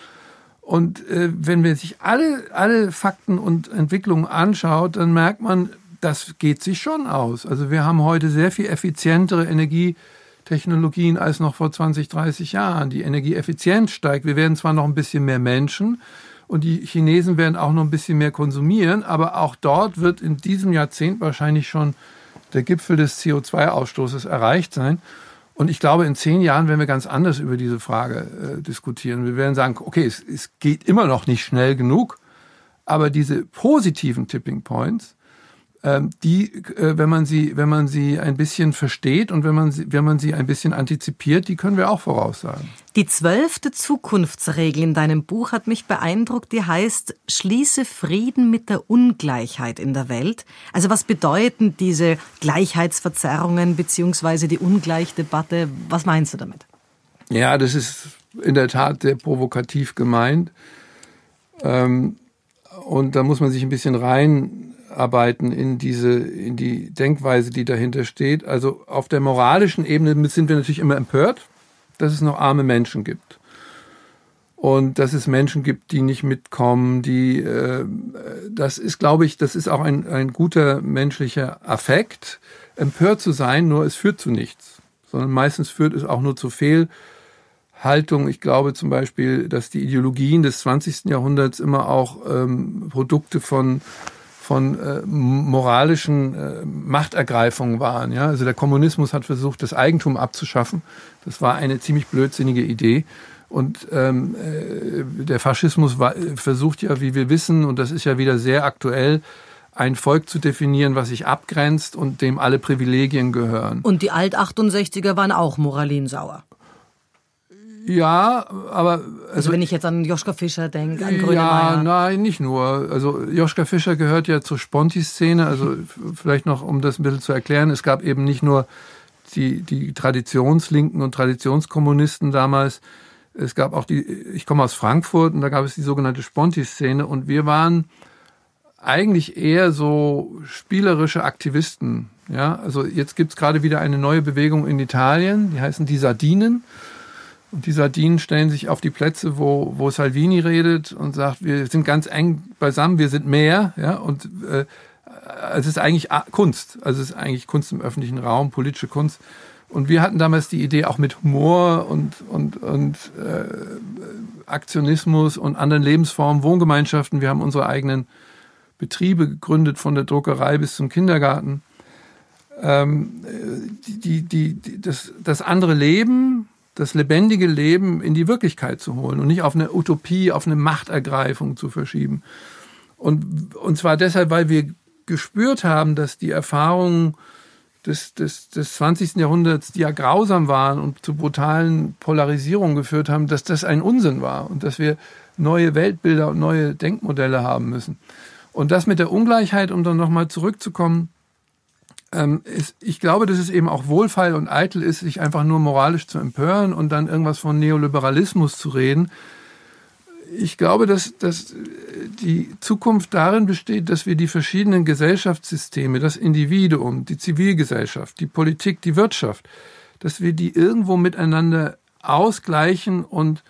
Und äh, wenn man sich alle, alle Fakten und Entwicklungen anschaut, dann merkt man, das geht sich schon aus. Also wir haben heute sehr viel effizientere Energietechnologien als noch vor 20, 30 Jahren. Die Energieeffizienz steigt. Wir werden zwar noch ein bisschen mehr Menschen und die Chinesen werden auch noch ein bisschen mehr konsumieren, aber auch dort wird in diesem Jahrzehnt wahrscheinlich schon der Gipfel des CO2-Ausstoßes erreicht sein. Und ich glaube, in zehn Jahren werden wir ganz anders über diese Frage äh, diskutieren. Wir werden sagen, okay, es, es geht immer noch nicht schnell genug, aber diese positiven Tipping Points, die, äh, wenn man sie, wenn man sie ein bisschen versteht und wenn man sie, wenn man sie ein bisschen antizipiert, die können wir auch voraussagen. Die zwölfte Zukunftsregel in deinem Buch hat mich beeindruckt. Die heißt, schließe Frieden mit der Ungleichheit in der Welt. Also was bedeuten diese Gleichheitsverzerrungen beziehungsweise die Ungleichdebatte? Was meinst du damit? Ja, das ist in der Tat sehr provokativ gemeint. Ähm, und da muss man sich ein bisschen rein arbeiten in diese, in die Denkweise, die dahinter steht. Also auf der moralischen Ebene sind wir natürlich immer empört, dass es noch arme Menschen gibt. Und dass es Menschen gibt, die nicht mitkommen, die, äh, das ist, glaube ich, das ist auch ein, ein guter menschlicher Affekt, empört zu sein, nur es führt zu nichts. Sondern meistens führt es auch nur zu Fehlhaltung. Ich glaube zum Beispiel, dass die Ideologien des 20. Jahrhunderts immer auch ähm, Produkte von von äh, moralischen äh, Machtergreifungen waren. Ja? Also der Kommunismus hat versucht, das Eigentum abzuschaffen. Das war eine ziemlich blödsinnige Idee. Und ähm, äh, der Faschismus war, versucht ja, wie wir wissen, und das ist ja wieder sehr aktuell, ein Volk zu definieren, was sich abgrenzt und dem alle Privilegien gehören. Und die Alt-68er waren auch moralinsauer. Ja, aber. Also, also, wenn ich jetzt an Joschka Fischer denke, an Grönemeyer. Ja, nein, nicht nur. Also Joschka Fischer gehört ja zur Sponti-Szene. Also vielleicht noch, um das ein bisschen zu erklären, es gab eben nicht nur die, die Traditionslinken und Traditionskommunisten damals. Es gab auch die, ich komme aus Frankfurt und da gab es die sogenannte Sponti-Szene und wir waren eigentlich eher so spielerische Aktivisten. Ja, also jetzt gibt's gerade wieder eine neue Bewegung in Italien, die heißen die Sardinen. Und die Sardinen stellen sich auf die Plätze, wo, wo Salvini redet und sagt, wir sind ganz eng beisammen, wir sind mehr. Ja? Und äh, es ist eigentlich Kunst. Also es ist eigentlich Kunst im öffentlichen Raum, politische Kunst. Und wir hatten damals die Idee, auch mit Humor und, und, und äh, Aktionismus und anderen Lebensformen, Wohngemeinschaften. Wir haben unsere eigenen Betriebe gegründet, von der Druckerei bis zum Kindergarten. Ähm, die, die, die, das, das andere Leben, das lebendige Leben in die Wirklichkeit zu holen und nicht auf eine Utopie, auf eine Machtergreifung zu verschieben. Und, und zwar deshalb, weil wir gespürt haben, dass die Erfahrungen des, des, des 20. Jahrhunderts, die ja grausam waren und zu brutalen Polarisierungen geführt haben, dass das ein Unsinn war und dass wir neue Weltbilder und neue Denkmodelle haben müssen. Und das mit der Ungleichheit, um dann nochmal zurückzukommen, ähm, ist, ich glaube, dass es eben auch wohlfeil und eitel ist, sich einfach nur moralisch zu empören und dann irgendwas von Neoliberalismus zu reden, ich glaube, dass, dass die Zukunft darin besteht, dass wir die verschiedenen Gesellschaftssysteme, das Individuum, die Zivilgesellschaft, die Politik, die Wirtschaft, dass wir die irgendwo miteinander ausgleichen und,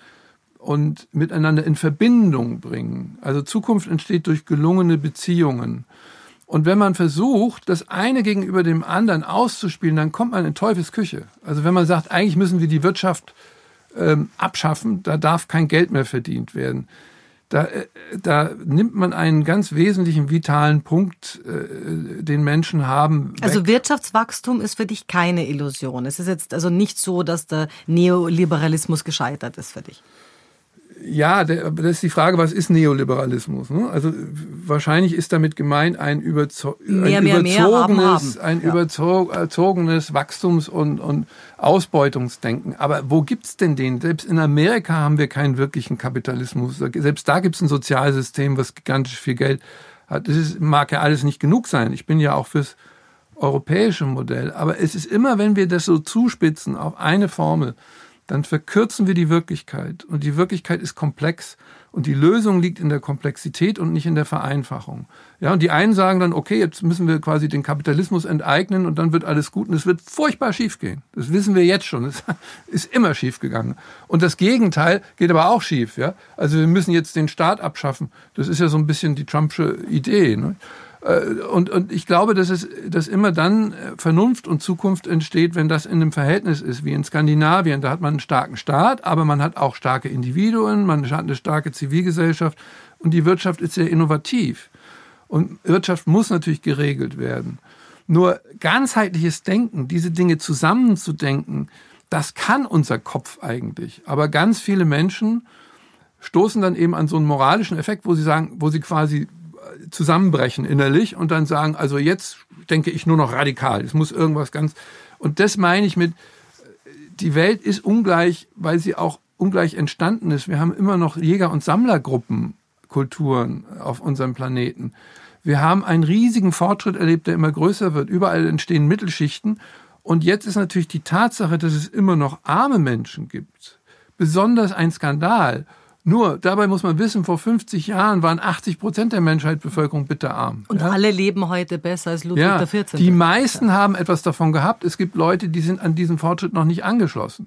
und miteinander in Verbindung bringen. Also Zukunft entsteht durch gelungene Beziehungen. Und wenn man versucht, das eine gegenüber dem anderen auszuspielen, dann kommt man in Teufels Küche. Also wenn man sagt, eigentlich müssen wir die Wirtschaft ähm, abschaffen, da darf kein Geld mehr verdient werden. Da, äh, da nimmt man einen ganz wesentlichen vitalen Punkt, äh, den Menschen haben. Also weg. Also Wirtschaftswachstum ist für dich keine Illusion. Es ist jetzt also nicht so, dass der Neoliberalismus gescheitert ist für dich. Ja, das ist die Frage, was ist Neoliberalismus? Ne? Also wahrscheinlich ist damit gemeint ein, überzo mehr, ein mehr, überzogenes, mehr ein ja. überzogenes Wachstums- und, und Ausbeutungsdenken. Aber wo gibt's denn den? Selbst in Amerika haben wir keinen wirklichen Kapitalismus. Selbst da gibt's ein Sozialsystem, was gigantisch viel Geld hat. Das ist, mag ja alles nicht genug sein. Ich bin ja auch fürs europäische Modell. Aber es ist immer, wenn wir das so zuspitzen auf eine Formel, dann verkürzen wir die Wirklichkeit. Und die Wirklichkeit ist komplex. Und die Lösung liegt in der Komplexität und nicht in der Vereinfachung. Ja, und die einen sagen dann, okay, jetzt müssen wir quasi den Kapitalismus enteignen und dann wird alles gut und es wird furchtbar schief gehen. Das wissen wir jetzt schon. Es ist immer schief gegangen. Und das Gegenteil geht aber auch schief. Ja, also wir müssen jetzt den Staat abschaffen. Das ist ja so ein bisschen die Trumpsche Idee. Ne? Äh, und, und ich glaube, dass es dass immer dann äh, Vernunft und Zukunft entsteht, wenn das in einem Verhältnis ist, wie in Skandinavien. Da hat man einen starken Staat, aber man hat auch starke Individuen, man hat eine starke Zivilgesellschaft und die Wirtschaft ist sehr innovativ. Und Wirtschaft muss natürlich geregelt werden. Nur ganzheitliches Denken, diese Dinge zusammenzudenken, das kann unser Kopf eigentlich. Aber ganz viele Menschen stoßen dann eben an so einen moralischen Effekt, wo sie sagen, wo sie quasi zusammenbrechen innerlich und dann sagen, also jetzt denke ich nur noch radikal. Es muss irgendwas ganz. Und das meine ich mit, die Welt ist ungleich, weil sie auch ungleich entstanden ist. Wir haben immer noch Jäger- und Sammlergruppen, Kulturen auf unserem Planeten. Wir haben einen riesigen Fortschritt erlebt, der immer größer wird. Überall entstehen Mittelschichten. Und jetzt ist natürlich die Tatsache, dass es immer noch arme Menschen gibt, besonders ein Skandal. Nur, dabei muss man wissen, vor 50 Jahren waren 80 Prozent der Menschheit Bevölkerung bitterarm. Und ja? alle leben heute besser als Ludwig ja, XIV. Die meisten ja. haben etwas davon gehabt. Es gibt Leute, die sind an diesen Fortschritt noch nicht angeschlossen.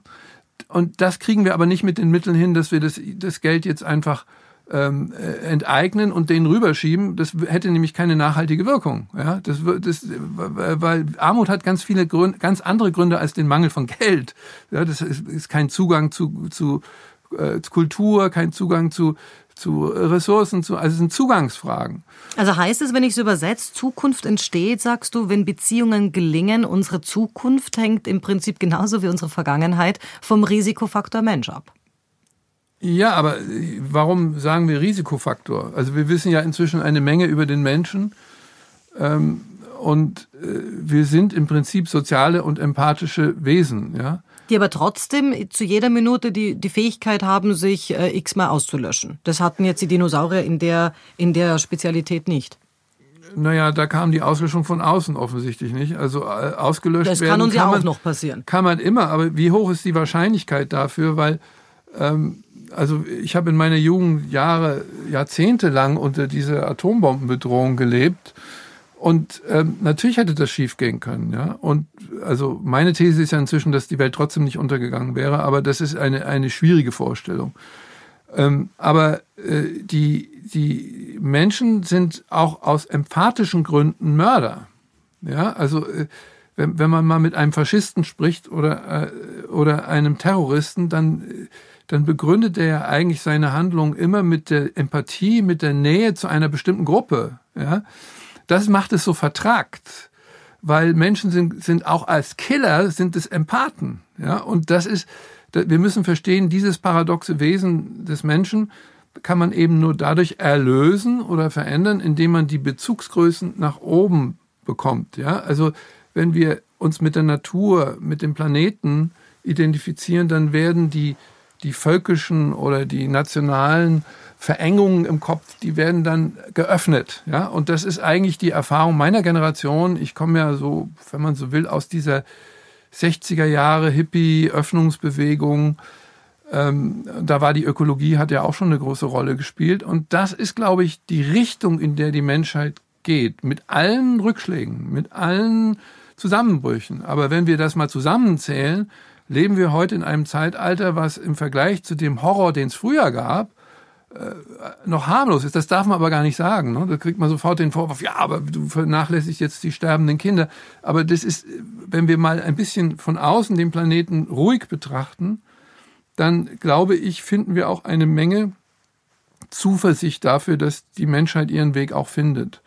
Und das kriegen wir aber nicht mit den Mitteln hin, dass wir das, das Geld jetzt einfach ähm, äh, enteignen und den rüberschieben. Das hätte nämlich keine nachhaltige Wirkung. Ja, das, das, weil Armut hat ganz viele Gründe, ganz andere Gründe als den Mangel von Geld. Ja, das ist, ist kein Zugang zu, zu äh, Kultur, kein Zugang zu, zu Ressourcen, zu, also es sind Zugangsfragen. Also heißt es, wenn ich es übersetze, Zukunft entsteht, sagst du, wenn Beziehungen gelingen, unsere Zukunft hängt im Prinzip genauso wie unsere Vergangenheit vom Risikofaktor Mensch ab. Ja, aber warum sagen wir Risikofaktor? Also wir wissen ja inzwischen eine Menge über den Menschen ähm, und äh, wir sind im Prinzip soziale und empathische Wesen, ja die aber trotzdem zu jeder Minute die, die Fähigkeit haben, sich äh, x-mal auszulöschen. Das hatten jetzt die Dinosaurier in der, in der Spezialität nicht. Naja, da kam die Auslöschung von außen offensichtlich nicht. Also äh, ausgelöscht das werden. Das kann uns ja man, auch noch passieren. Kann man immer, aber wie hoch ist die Wahrscheinlichkeit dafür? Weil, ähm, also ich habe in meiner Jugend Jahre, Jahrzehnte lang unter dieser Atombombenbedrohung gelebt und ähm, natürlich hätte das schief gehen können, ja. Und also meine These ist ja inzwischen, dass die Welt trotzdem nicht untergegangen wäre, aber das ist eine, eine schwierige Vorstellung. Ähm, aber äh, die, die Menschen sind auch aus emphathischen Gründen Mörder. Ja, also äh, wenn, wenn man mal mit einem Faschisten spricht oder, äh, oder einem Terroristen, dann, dann begründet er ja eigentlich seine Handlung immer mit der Empathie, mit der Nähe zu einer bestimmten Gruppe. Ja? Das macht es so vertragt, weil Menschen sind, sind auch als Killer sind es Empathen. Ja? Und das ist, wir müssen verstehen, dieses paradoxe Wesen des Menschen kann man eben nur dadurch erlösen oder verändern, indem man die Bezugsgrößen nach oben bekommt. Ja, also wenn wir uns mit der Natur, mit dem Planeten identifizieren, dann werden die, die völkischen oder die nationalen Verengungen im Kopf, die werden dann geöffnet. Ja? Und das ist eigentlich die Erfahrung meiner Generation. Ich komme ja so, wenn man so will, aus dieser 60er Jahre Hippie-Öffnungsbewegung. Ähm, da war die Ökologie, hat ja auch schon eine große Rolle gespielt. Und das ist, glaube ich, die Richtung, in der die Menschheit geht. Mit allen Rückschlägen, mit allen Zusammenbrüchen. Aber wenn wir das mal zusammenzählen, leben wir heute in einem Zeitalter, was im Vergleich zu dem Horror, den es früher gab, äh, noch harmlos ist. Das darf man aber gar nicht sagen. Ne? Da kriegt man sofort den Vorwurf, ja, aber du vernachlässigst jetzt die sterbenden Kinder. Aber das ist, wenn wir mal ein bisschen von außen den Planeten ruhig betrachten, dann glaube ich, finden wir auch eine Menge Zuversicht dafür, dass die Menschheit ihren Weg auch findet.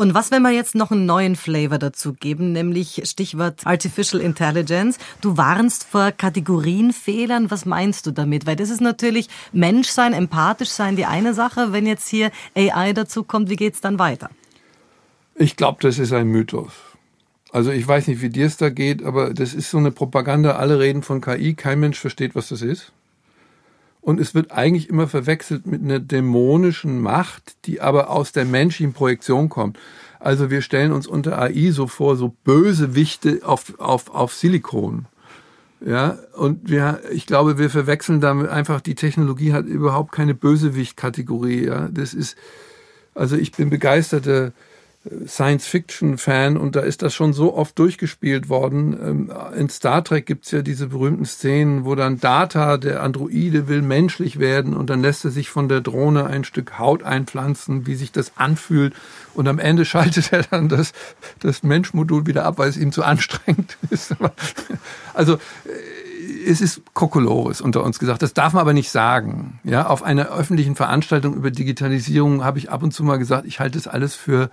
Und was, wenn wir jetzt noch einen neuen Flavor dazu geben, nämlich Stichwort Artificial Intelligence. Du warnst vor Kategorienfehlern. Was meinst du damit? Weil das ist natürlich Menschsein, empathisch sein, die eine Sache. Wenn jetzt hier AI dazu kommt, wie geht's dann weiter? Ich glaube, das ist ein Mythos. Also ich weiß nicht, wie dir es da geht, aber das ist so eine Propaganda. Alle reden von KI, kein Mensch versteht, was das ist. Und es wird eigentlich immer verwechselt mit einer dämonischen Macht, die aber aus der menschlichen Projektion kommt. Also wir stellen uns unter AI so vor, so Bösewichte auf, auf, auf Silikon. Ja, und wir, ich glaube, wir verwechseln damit einfach, die Technologie hat überhaupt keine Bösewicht-Kategorie. Ja, das ist, also ich bin begeisterter Science-Fiction-Fan und da ist das schon so oft durchgespielt worden. Ähm, in Star Trek gibt's ja diese berühmten Szenen, wo dann Data, der Androide, will menschlich werden und dann lässt er sich von der Drohne ein Stück Haut einpflanzen, wie sich das anfühlt und am Ende schaltet er dann das, das Menschmodul wieder ab, weil es ihm zu anstrengend ist. Also äh, es ist Kokolores unter uns gesagt. Das darf man aber nicht sagen. Ja, auf einer öffentlichen Veranstaltung über Digitalisierung habe ich ab und zu mal gesagt, ich halte das alles für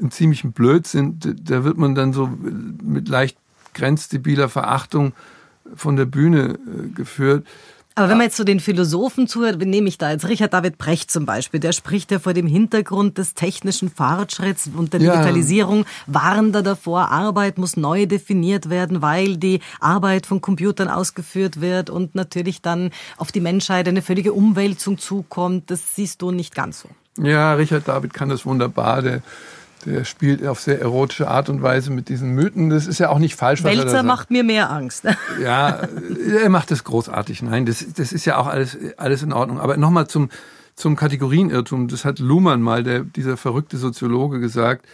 einen ziemlichen Blödsinn. Da wird man dann so mit leicht grenzdebiler Verachtung von der Bühne äh, geführt. Aber wenn man jetzt zu so den Philosophen zuhört, wen nehme ich da jetzt? Richard David Brecht zum Beispiel, der spricht ja vor dem Hintergrund des technischen Fortschritts und der Digitalisierung, ja. warnt er davor, Arbeit muss neu definiert werden, weil die Arbeit von Computern ausgeführt wird und natürlich dann auf die Menschheit eine völlige Umwälzung zukommt. Das siehst du nicht ganz so. Ja, Richard David kann das wunderbar. Der der spielt auf sehr erotische Art und Weise mit diesen Mythen. Das ist ja auch nicht falsch. Was Welzer macht mir mehr Angst. ja, er macht das großartig. Nein, das, das ist ja auch alles, alles in Ordnung. Aber nochmal zum, zum Kategorienirrtum. Das hat Luhmann mal, der, dieser verrückte Soziologe, gesagt.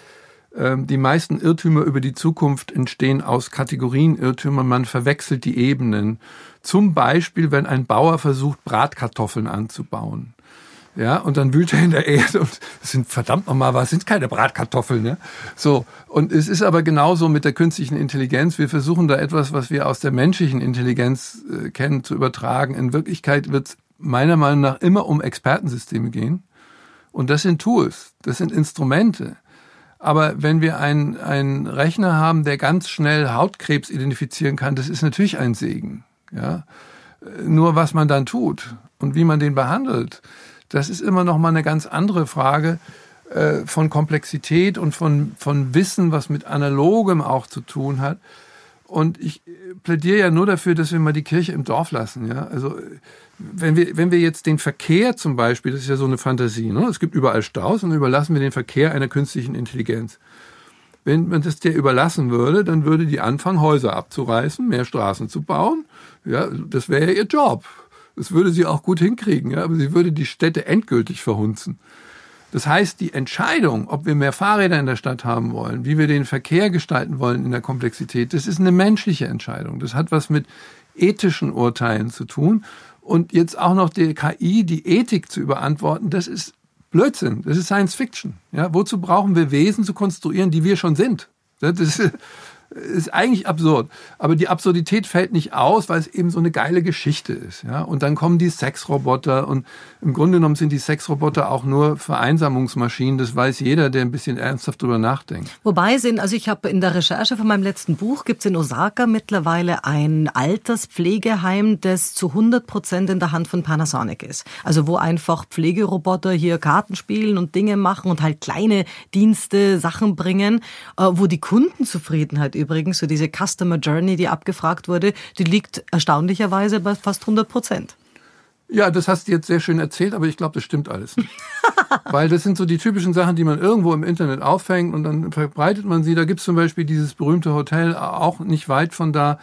Ähm, die meisten Irrtümer über die Zukunft entstehen aus Kategorienirrtümern. Man verwechselt die Ebenen. Zum Beispiel, wenn ein Bauer versucht, Bratkartoffeln anzubauen. Ja, und dann wühlt er in der Erde und es sind verdammt nochmal was, sind keine Bratkartoffeln, ne? So. Und es ist aber genauso mit der künstlichen Intelligenz. Wir versuchen da etwas, was wir aus der menschlichen Intelligenz äh, kennen, zu übertragen. In Wirklichkeit wird es meiner Meinung nach immer um Expertensysteme gehen. Und das sind Tools, das sind Instrumente. Aber wenn wir einen, einen Rechner haben, der ganz schnell Hautkrebs identifizieren kann, das ist natürlich ein Segen. Ja? Nur was man dann tut und wie man den behandelt, das ist immer noch mal eine ganz andere Frage äh, von Komplexität und von, von Wissen, was mit Analogem auch zu tun hat. Und ich plädiere ja nur dafür, dass wir mal die Kirche im Dorf lassen. Ja? Also wenn wir, wenn wir jetzt den Verkehr zum Beispiel, das ist ja so eine Fantasie, ne? es gibt überall Staus und überlassen wir den Verkehr einer künstlichen Intelligenz. Wenn man das der überlassen würde, dann würde die anfangen, Häuser abzureißen, mehr Straßen zu bauen. Ja, das wäre ja ihr Job. Das würde sie auch gut hinkriegen, ja, aber sie würde die Städte endgültig verhunzen. Das heißt, die Entscheidung, ob wir mehr Fahrräder in der Stadt haben wollen, wie wir den Verkehr gestalten wollen in der Komplexität, das ist eine menschliche Entscheidung. Das hat was mit ethischen Urteilen zu tun. Und jetzt auch noch die KI, die Ethik zu überantworten, das ist Blödsinn. Das ist Science Fiction. Ja, wozu brauchen wir Wesen zu konstruieren, die wir schon sind? Das ist, ist eigentlich absurd. Aber die Absurdität fällt nicht aus, weil es eben so eine geile Geschichte ist. Ja? Und dann kommen die Sexroboter und im Grunde genommen sind die Sexroboter auch nur Vereinsamungsmaschinen. Das weiß jeder, der ein bisschen ernsthaft drüber nachdenkt. Wobei sind, also ich habe in der Recherche von meinem letzten Buch, gibt es in Osaka mittlerweile ein Alterspflegeheim, das zu 100 Prozent in der Hand von Panasonic ist. Also wo einfach Pflegeroboter hier Karten spielen und Dinge machen und halt kleine Dienste, Sachen bringen, äh, wo die Kundenzufriedenheit übrigens, so diese Customer Journey, die abgefragt wurde, die liegt erstaunlicherweise bei fast 100 Prozent. Ja, das hast du jetzt sehr schön erzählt, aber ich glaube, das stimmt alles. Weil das sind so die typischen Sachen, die man irgendwo im Internet auffängt und dann verbreitet man sie. Da gibt es zum Beispiel dieses berühmte Hotel, auch nicht weit von da,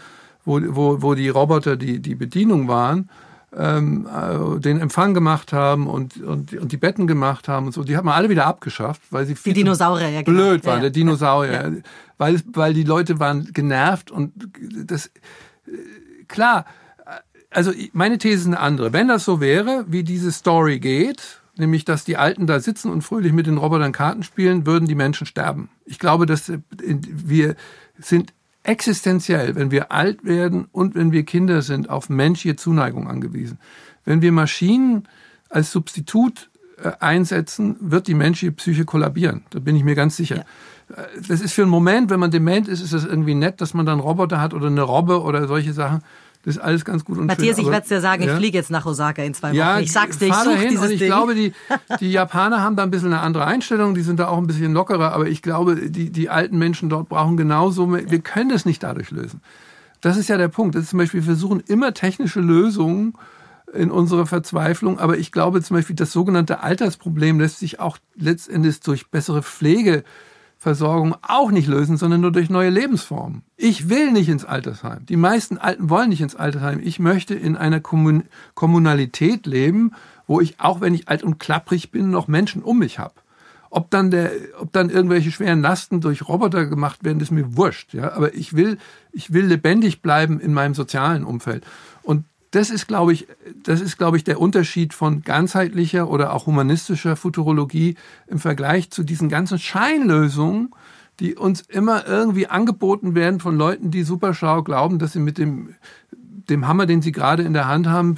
wo, wo, wo die Roboter die, die Bedienung waren, ähm, äh, den Empfang gemacht haben und, und, und die Betten gemacht haben und so. Die hat man alle wieder abgeschafft, weil sie viel die Dinosaurier, ja, genau. blöd waren, ja, der Dinosaurier. Ja. Weil, weil die Leute waren genervt und das, klar, also meine These ist eine andere. Wenn das so wäre, wie diese Story geht, nämlich dass die Alten da sitzen und fröhlich mit den Robotern Karten spielen, würden die Menschen sterben. Ich glaube, dass wir sind existenziell, wenn wir alt werden und wenn wir Kinder sind, auf menschliche Zuneigung angewiesen. Wenn wir Maschinen als Substitut äh, einsetzen, wird die menschliche Psyche kollabieren. Da bin ich mir ganz sicher. Ja. Äh, das ist für einen Moment, wenn man dement ist, ist das irgendwie nett, dass man dann Roboter hat oder eine Robbe oder solche Sachen. Das ist alles ganz gut und Matthias, schön. ich werde es dir sagen, ja? ich fliege jetzt nach Osaka in zwei Wochen. Ja, ich sag's dir, ich suche dieses und ich Ding. glaube, die, die Japaner haben da ein bisschen eine andere Einstellung, die sind da auch ein bisschen lockerer, aber ich glaube, die, die alten Menschen dort brauchen genauso, wir können es nicht dadurch lösen. Das ist ja der Punkt. Das ist zum Beispiel, wir versuchen immer technische Lösungen in unserer Verzweiflung, aber ich glaube zum Beispiel, das sogenannte Altersproblem lässt sich auch letztendlich durch bessere Pflege Versorgung auch nicht lösen, sondern nur durch neue Lebensformen. Ich will nicht ins Altersheim. Die meisten Alten wollen nicht ins Altersheim. Ich möchte in einer Kommun Kommunalität leben, wo ich, auch wenn ich alt und klapprig bin, noch Menschen um mich habe. Ob dann, der, ob dann irgendwelche schweren Lasten durch Roboter gemacht werden, ist mir wurscht. Ja? Aber ich will, ich will lebendig bleiben in meinem sozialen Umfeld. Das ist, glaube ich, das ist, glaube ich, der Unterschied von ganzheitlicher oder auch humanistischer Futurologie im Vergleich zu diesen ganzen Scheinlösungen, die uns immer irgendwie angeboten werden von Leuten, die super schlau glauben, dass sie mit dem, dem Hammer, den sie gerade in der Hand haben,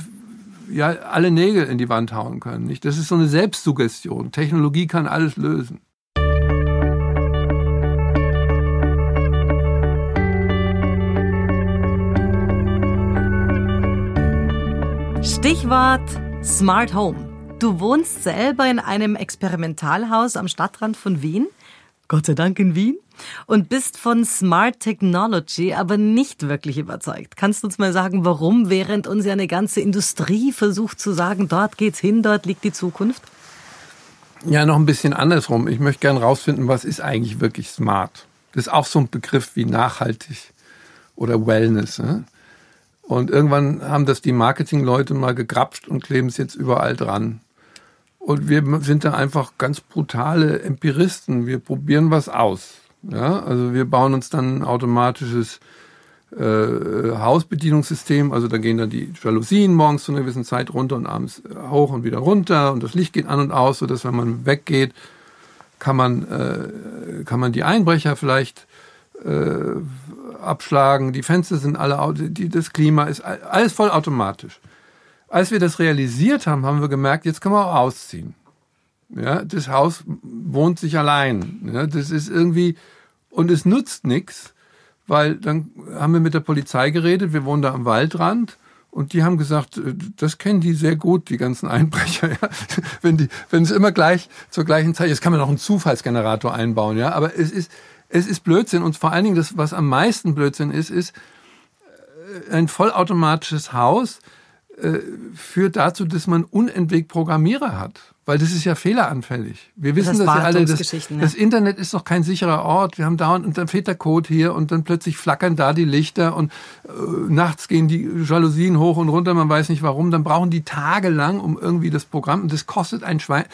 ja, alle Nägel in die Wand hauen können. Nicht? Das ist so eine Selbstsuggestion. Technologie kann alles lösen. Stichwort Smart Home. Du wohnst selber in einem Experimentalhaus am Stadtrand von Wien. Gott sei Dank in Wien. Und bist von Smart Technology aber nicht wirklich überzeugt. Kannst du uns mal sagen, warum, während uns ja eine ganze Industrie versucht zu sagen, dort geht's hin, dort liegt die Zukunft? Ja, noch ein bisschen andersrum. Ich möchte gerne rausfinden, was ist eigentlich wirklich smart? Das ist auch so ein Begriff wie nachhaltig oder Wellness. Ne? Und irgendwann haben das die Marketingleute mal gegrapscht und kleben es jetzt überall dran. Und wir sind da einfach ganz brutale Empiristen. Wir probieren was aus. Ja, also wir bauen uns dann ein automatisches äh, Hausbedienungssystem. Also da gehen dann die Jalousien morgens zu einer gewissen Zeit runter und abends hoch und wieder runter und das Licht geht an und aus, sodass wenn man weggeht, kann man, äh, kann man die Einbrecher vielleicht äh, abschlagen, die Fenster sind alle, die, das Klima ist alles vollautomatisch. Als wir das realisiert haben, haben wir gemerkt, jetzt können wir auch ausziehen. Ja, das Haus wohnt sich allein. Ja, das ist irgendwie, und es nutzt nichts, weil dann haben wir mit der Polizei geredet, wir wohnen da am Waldrand und die haben gesagt, äh, das kennen die sehr gut, die ganzen Einbrecher. Ja? Wenn die, wenn es immer gleich zur gleichen Zeit, jetzt kann man noch einen Zufallsgenerator einbauen, ja, aber es ist, es ist Blödsinn und vor allen Dingen das, was am meisten Blödsinn ist, ist äh, ein vollautomatisches Haus äh, führt dazu, dass man unentwegt Programmierer hat. Weil das ist ja fehleranfällig. Wir wissen das, das ja alle. Das, ja. das Internet ist doch kein sicherer Ort. Wir haben dauernd, und dann fehlt der Code hier und dann plötzlich flackern da die Lichter und äh, nachts gehen die Jalousien hoch und runter, man weiß nicht warum. Dann brauchen die tagelang, um irgendwie das Programm, und das kostet ein Schwein.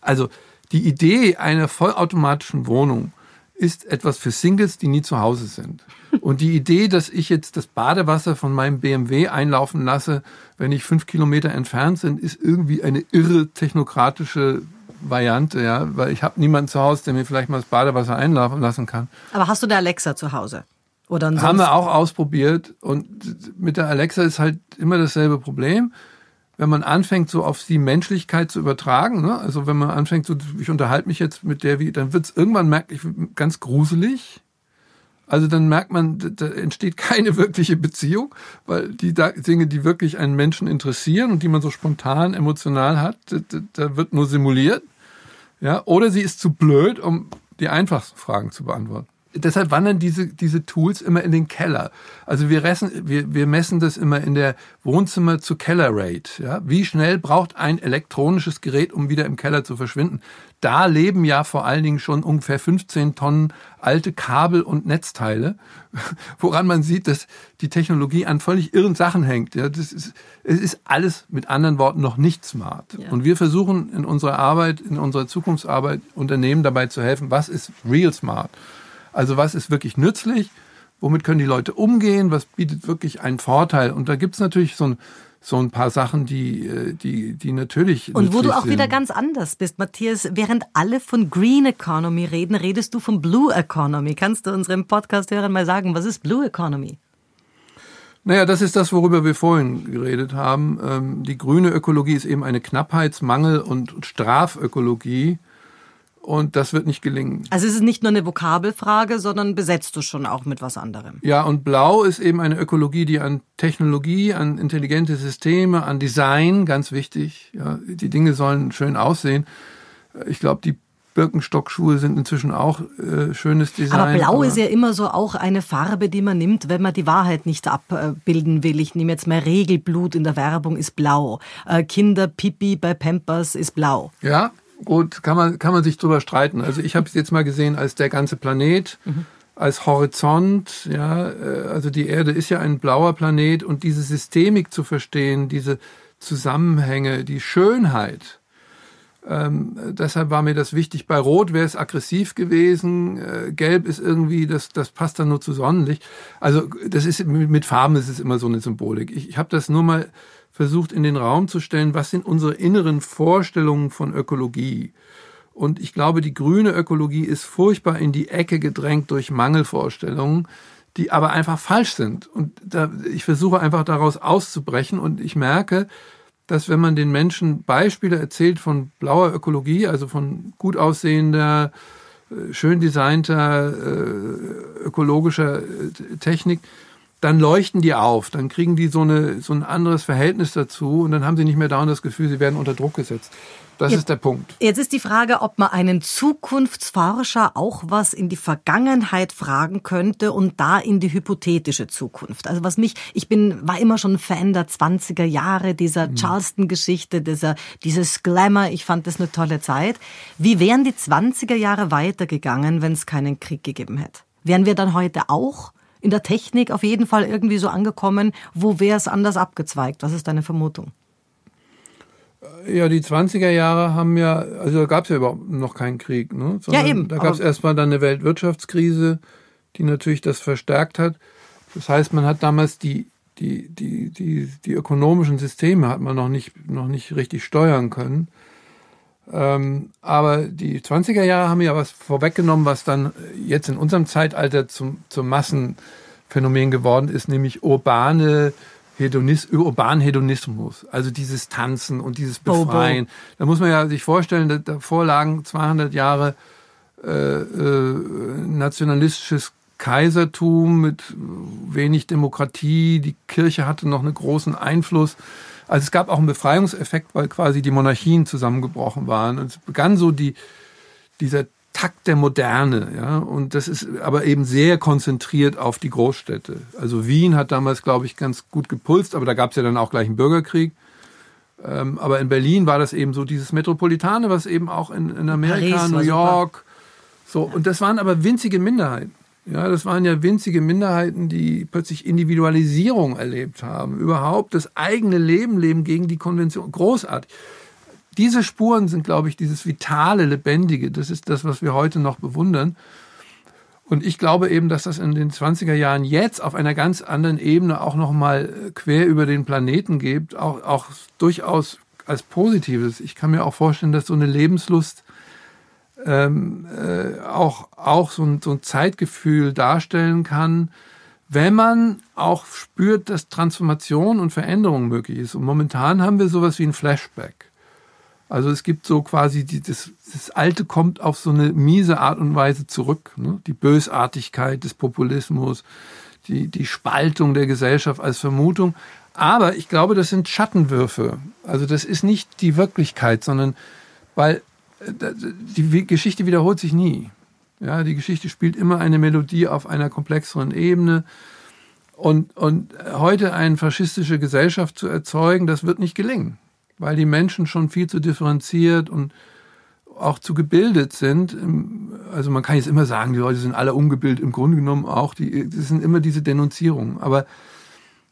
Also die Idee einer vollautomatischen Wohnung ist etwas für Singles, die nie zu Hause sind. Und die Idee, dass ich jetzt das Badewasser von meinem BMW einlaufen lasse, wenn ich fünf Kilometer entfernt bin, ist irgendwie eine irre technokratische Variante, ja, weil ich habe niemanden zu Hause, der mir vielleicht mal das Badewasser einlaufen lassen kann. Aber hast du eine Alexa zu Hause? Oder Haben wir auch ausprobiert und mit der Alexa ist halt immer dasselbe Problem. Wenn man anfängt, so auf die Menschlichkeit zu übertragen, ne? also wenn man anfängt, so, ich unterhalte mich jetzt mit der, wie, dann wird es irgendwann merklich ganz gruselig. Also dann merkt man, da entsteht keine wirkliche Beziehung, weil die Dinge, die wirklich einen Menschen interessieren und die man so spontan emotional hat, da, wird nur simuliert. Ja, oder sie ist zu blöd, um die einfachsten Fragen zu beantworten deshalb wandern diese, diese Tools immer in den Keller. Also wir, ressen, wir, wir messen das immer in der Wohnzimmer zu Keller Rate. Ja? Wie schnell braucht ein elektronisches Gerät, um wieder im Keller zu verschwinden? Da leben ja vor allen Dingen schon ungefähr 15 Tonnen alte Kabel und Netzteile, woran man sieht, dass die Technologie an völlig irren Sachen hängt. Ja? Das ist, es ist alles mit anderen Worten noch nicht smart. Ja. Und wir versuchen in unserer Arbeit, in unserer Zukunftsarbeit Unternehmen dabei zu helfen, was ist real smart? Also was ist wirklich nützlich? Womit können die Leute umgehen? Was bietet wirklich einen Vorteil? Und da gibt es natürlich so ein, so ein paar Sachen, die, äh, die, die natürlich. Und wo du auch sind. wieder ganz anders bist, Matthias. Während alle von Green Economy reden, redest du von Blue Economy. Kannst du unserem Podcast-Hörern mal sagen, was ist Blue Economy? Naja, das ist das, worüber wir vorhin geredet haben. Ähm, die grüne Ökologie ist eben eine Knappheitsmangel- und Strafökologie. Und das wird nicht gelingen. Also es ist nicht nur eine Vokabelfrage, sondern besetzt du schon auch mit was anderem. Ja, und Blau ist eben eine Ökologie, die an Technologie, an intelligente Systeme, an Design, ganz wichtig. Ja, die Dinge sollen schön aussehen. Ich glaube, die Birkenstockschuhe sind inzwischen auch äh, schönes Design. Aber Blau aber ist ja immer so auch eine Farbe, die man nimmt, wenn man die Wahrheit nicht abbilden will. Ich nehme jetzt mal Regelblut in der Werbung ist blau. Äh, Kinderpipi bei Pampers ist blau. Ja, gut, kann man, kann man sich drüber streiten. Also ich habe es jetzt mal gesehen als der ganze Planet, mhm. als Horizont. Ja, äh, also die Erde ist ja ein blauer Planet und diese Systemik zu verstehen, diese Zusammenhänge, die Schönheit. Ähm, deshalb war mir das wichtig. Bei Rot wäre es aggressiv gewesen. Äh, Gelb ist irgendwie, das, das passt dann nur zu Sonnenlicht. Also das ist mit Farben ist es immer so eine Symbolik. Ich, ich habe das nur mal versucht in den Raum zu stellen, was sind unsere inneren Vorstellungen von Ökologie. Und ich glaube, die grüne Ökologie ist furchtbar in die Ecke gedrängt durch Mangelvorstellungen, die aber einfach falsch sind. Und da, ich versuche einfach daraus auszubrechen und ich merke, dass wenn man den Menschen Beispiele erzählt von blauer Ökologie, also von gut aussehender, äh, schön designter, äh, ökologischer äh, Technik, dann leuchten die auf, dann kriegen die so, eine, so ein anderes Verhältnis dazu und dann haben sie nicht mehr dauernd das Gefühl, sie werden unter Druck gesetzt. Das jetzt, ist der Punkt. Jetzt ist die Frage, ob man einen Zukunftsforscher auch was in die Vergangenheit fragen könnte und da in die hypothetische Zukunft. Also was mich, ich bin, war immer schon Fan der 20er Jahre, dieser mhm. Charleston-Geschichte, dieser, dieses Glamour. Ich fand das eine tolle Zeit. Wie wären die 20er Jahre weitergegangen, wenn es keinen Krieg gegeben hätte? Wären wir dann heute auch in der Technik auf jeden Fall irgendwie so angekommen. Wo wäre es anders abgezweigt? Was ist deine Vermutung? Ja, die 20er Jahre haben ja, also da gab es ja überhaupt noch keinen Krieg. Ne? Sondern ja, eben. Da gab es erstmal dann eine Weltwirtschaftskrise, die natürlich das verstärkt hat. Das heißt, man hat damals die, die, die, die, die ökonomischen Systeme hat man noch nicht, noch nicht richtig steuern können. Ähm, aber die 20er Jahre haben ja was vorweggenommen, was dann jetzt in unserem Zeitalter zum, zum Massenphänomen geworden ist, nämlich urbane Hedonis, urbanen Hedonismus. Also dieses Tanzen und dieses Befreien. Bo. Da muss man ja sich vorstellen, davor lagen 200 Jahre äh, äh, nationalistisches Kaisertum mit wenig Demokratie. Die Kirche hatte noch einen großen Einfluss. Also es gab auch einen Befreiungseffekt, weil quasi die Monarchien zusammengebrochen waren. Und es begann so die, dieser Takt der Moderne, ja. Und das ist aber eben sehr konzentriert auf die Großstädte. Also Wien hat damals, glaube ich, ganz gut gepulst, aber da gab es ja dann auch gleich einen Bürgerkrieg. Ähm, aber in Berlin war das eben so dieses Metropolitane, was eben auch in, in Amerika, Paris New York, so. Und das waren aber winzige Minderheiten. Ja, das waren ja winzige Minderheiten, die plötzlich Individualisierung erlebt haben, überhaupt das eigene Leben leben gegen die Konvention. Großartig. Diese Spuren sind, glaube ich, dieses vitale, lebendige. Das ist das, was wir heute noch bewundern. Und ich glaube eben, dass das in den 20er Jahren jetzt auf einer ganz anderen Ebene auch nochmal quer über den Planeten gibt, auch, auch durchaus als Positives. Ich kann mir auch vorstellen, dass so eine Lebenslust ähm, äh, auch, auch so ein, so ein Zeitgefühl darstellen kann, wenn man auch spürt, dass Transformation und Veränderung möglich ist. Und momentan haben wir sowas wie ein Flashback. Also es gibt so quasi, die, das, das Alte kommt auf so eine miese Art und Weise zurück. Ne? Die Bösartigkeit des Populismus, die, die Spaltung der Gesellschaft als Vermutung. Aber ich glaube, das sind Schattenwürfe. Also das ist nicht die Wirklichkeit, sondern weil die Geschichte wiederholt sich nie. Ja, die Geschichte spielt immer eine Melodie auf einer komplexeren Ebene. Und, und heute eine faschistische Gesellschaft zu erzeugen, das wird nicht gelingen weil die Menschen schon viel zu differenziert und auch zu gebildet sind. Also man kann jetzt immer sagen, die Leute sind alle ungebildet, im Grunde genommen auch. Die, das sind immer diese Denunzierungen. Aber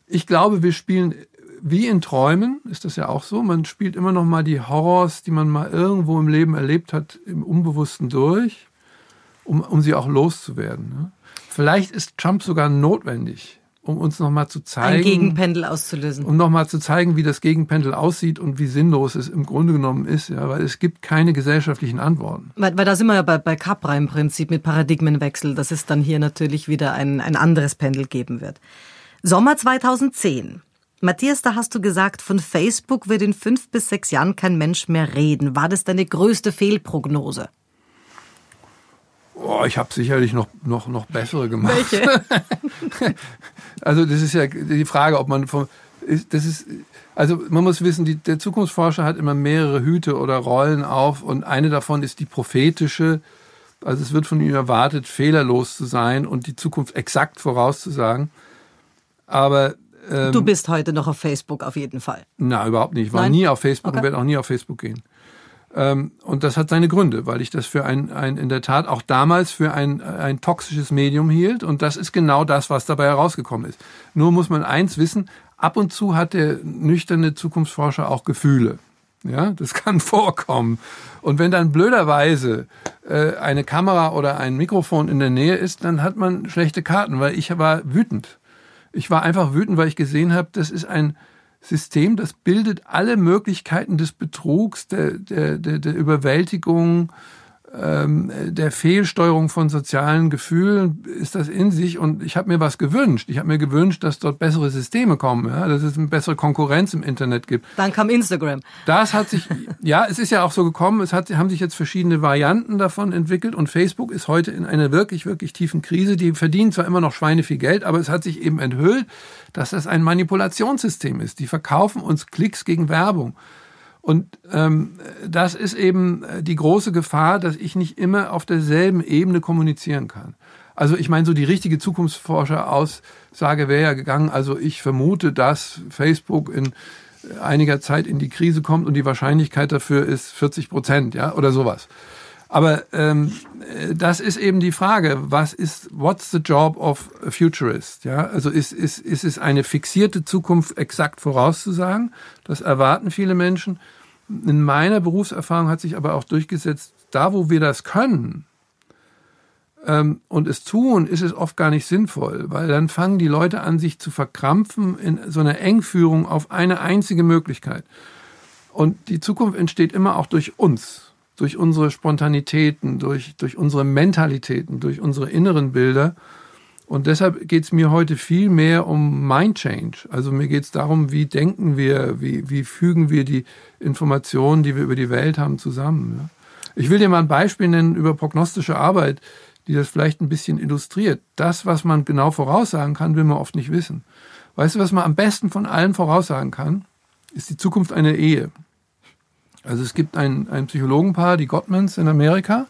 ich glaube, wir spielen wie in Träumen, ist das ja auch so. Man spielt immer noch mal die Horrors, die man mal irgendwo im Leben erlebt hat, im Unbewussten durch, um, um sie auch loszuwerden. Ne? Vielleicht ist Trump sogar notwendig, um uns nochmal zu zeigen. Ein Gegenpendel auszulösen. Um nochmal zu zeigen, wie das Gegenpendel aussieht und wie sinnlos es im Grunde genommen ist, ja, weil es gibt keine gesellschaftlichen Antworten. Weil, weil da sind wir ja bei, bei Capra im Prinzip mit Paradigmenwechsel, dass es dann hier natürlich wieder ein, ein anderes Pendel geben wird. Sommer 2010. Matthias, da hast du gesagt, von Facebook wird in fünf bis sechs Jahren kein Mensch mehr reden. War das deine größte Fehlprognose? Oh, ich habe sicherlich noch, noch, noch bessere gemacht. Welche? also das ist ja die Frage, ob man vom, das ist, also man muss wissen, die, der Zukunftsforscher hat immer mehrere Hüte oder Rollen auf und eine davon ist die prophetische. Also es wird von ihm erwartet, fehlerlos zu sein und die Zukunft exakt vorauszusagen. Aber ähm, du bist heute noch auf Facebook auf jeden Fall. Na, überhaupt nicht. Ich war Nein? nie auf Facebook okay. und werde auch nie auf Facebook gehen. Ähm, und das hat seine Gründe, weil ich das für ein, ein in der Tat auch damals für ein, ein toxisches Medium hielt. Und das ist genau das, was dabei herausgekommen ist. Nur muss man eins wissen, ab und zu hat der nüchterne Zukunftsforscher auch Gefühle. Ja, das kann vorkommen. Und wenn dann blöderweise äh, eine Kamera oder ein Mikrofon in der Nähe ist, dann hat man schlechte Karten, weil ich war wütend. Ich war einfach wütend, weil ich gesehen habe, das ist ein System, das bildet alle Möglichkeiten des Betrugs, der, der, der, der Überwältigung, der Fehlsteuerung von sozialen Gefühlen ist das in sich und ich habe mir was gewünscht. Ich habe mir gewünscht, dass dort bessere Systeme kommen, ja, dass es eine bessere Konkurrenz im Internet gibt. Dann kam Instagram. Das hat sich, ja, es ist ja auch so gekommen, es hat, haben sich jetzt verschiedene Varianten davon entwickelt und Facebook ist heute in einer wirklich, wirklich tiefen Krise. Die verdienen zwar immer noch Schweine viel Geld, aber es hat sich eben enthüllt, dass das ein Manipulationssystem ist. Die verkaufen uns Klicks gegen Werbung. Und ähm, das ist eben äh, die große Gefahr, dass ich nicht immer auf derselben Ebene kommunizieren kann. Also ich meine, so die richtige Zukunftsforscher-Aussage wäre ja gegangen, also ich vermute, dass Facebook in einiger Zeit in die Krise kommt und die Wahrscheinlichkeit dafür ist 40 Prozent, ja, oder sowas. Aber ähm, das ist eben die Frage, was ist, what's the job of a futurist? Ja, also ist, ist, ist es eine fixierte Zukunft exakt vorauszusagen? Das erwarten viele Menschen. In meiner Berufserfahrung hat sich aber auch durchgesetzt, da wo wir das können ähm, und es tun, ist es oft gar nicht sinnvoll, weil dann fangen die Leute an, sich zu verkrampfen in so einer Engführung auf eine einzige Möglichkeit. Und die Zukunft entsteht immer auch durch uns durch unsere Spontanitäten, durch, durch unsere Mentalitäten, durch unsere inneren Bilder. Und deshalb geht es mir heute viel mehr um Mind Change. Also mir geht es darum, wie denken wir, wie, wie fügen wir die Informationen, die wir über die Welt haben, zusammen. Ja? Ich will dir mal ein Beispiel nennen über prognostische Arbeit, die das vielleicht ein bisschen illustriert. Das, was man genau voraussagen kann, will man oft nicht wissen. Weißt du, was man am besten von allen voraussagen kann? Ist die Zukunft einer Ehe. Also es gibt ein, ein Psychologenpaar, die Gottmans in Amerika,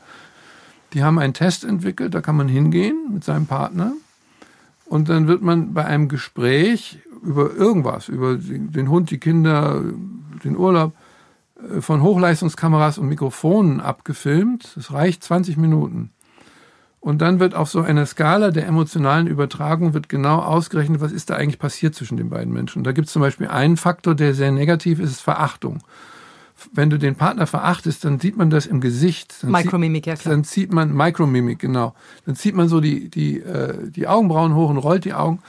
die haben einen Test entwickelt, da kann man hingehen mit seinem Partner und dann wird man bei einem Gespräch über irgendwas, über den Hund, die Kinder, den Urlaub, äh, von Hochleistungskameras und Mikrofonen abgefilmt. Das reicht 20 Minuten. Und dann wird auf so einer Skala der emotionalen Übertragung wird genau ausgerechnet, was ist da eigentlich passiert zwischen den beiden Menschen. Und da gibt es zum Beispiel einen Faktor, der sehr negativ ist, ist Verachtung. Wenn du den Partner verachtest, dann sieht man das im Gesicht. Dann Mikromimik, ja klar. Dann zieht man, Mikromimik, genau. Dann zieht man so die, die, äh, die Augenbrauen hoch und rollt die Augen.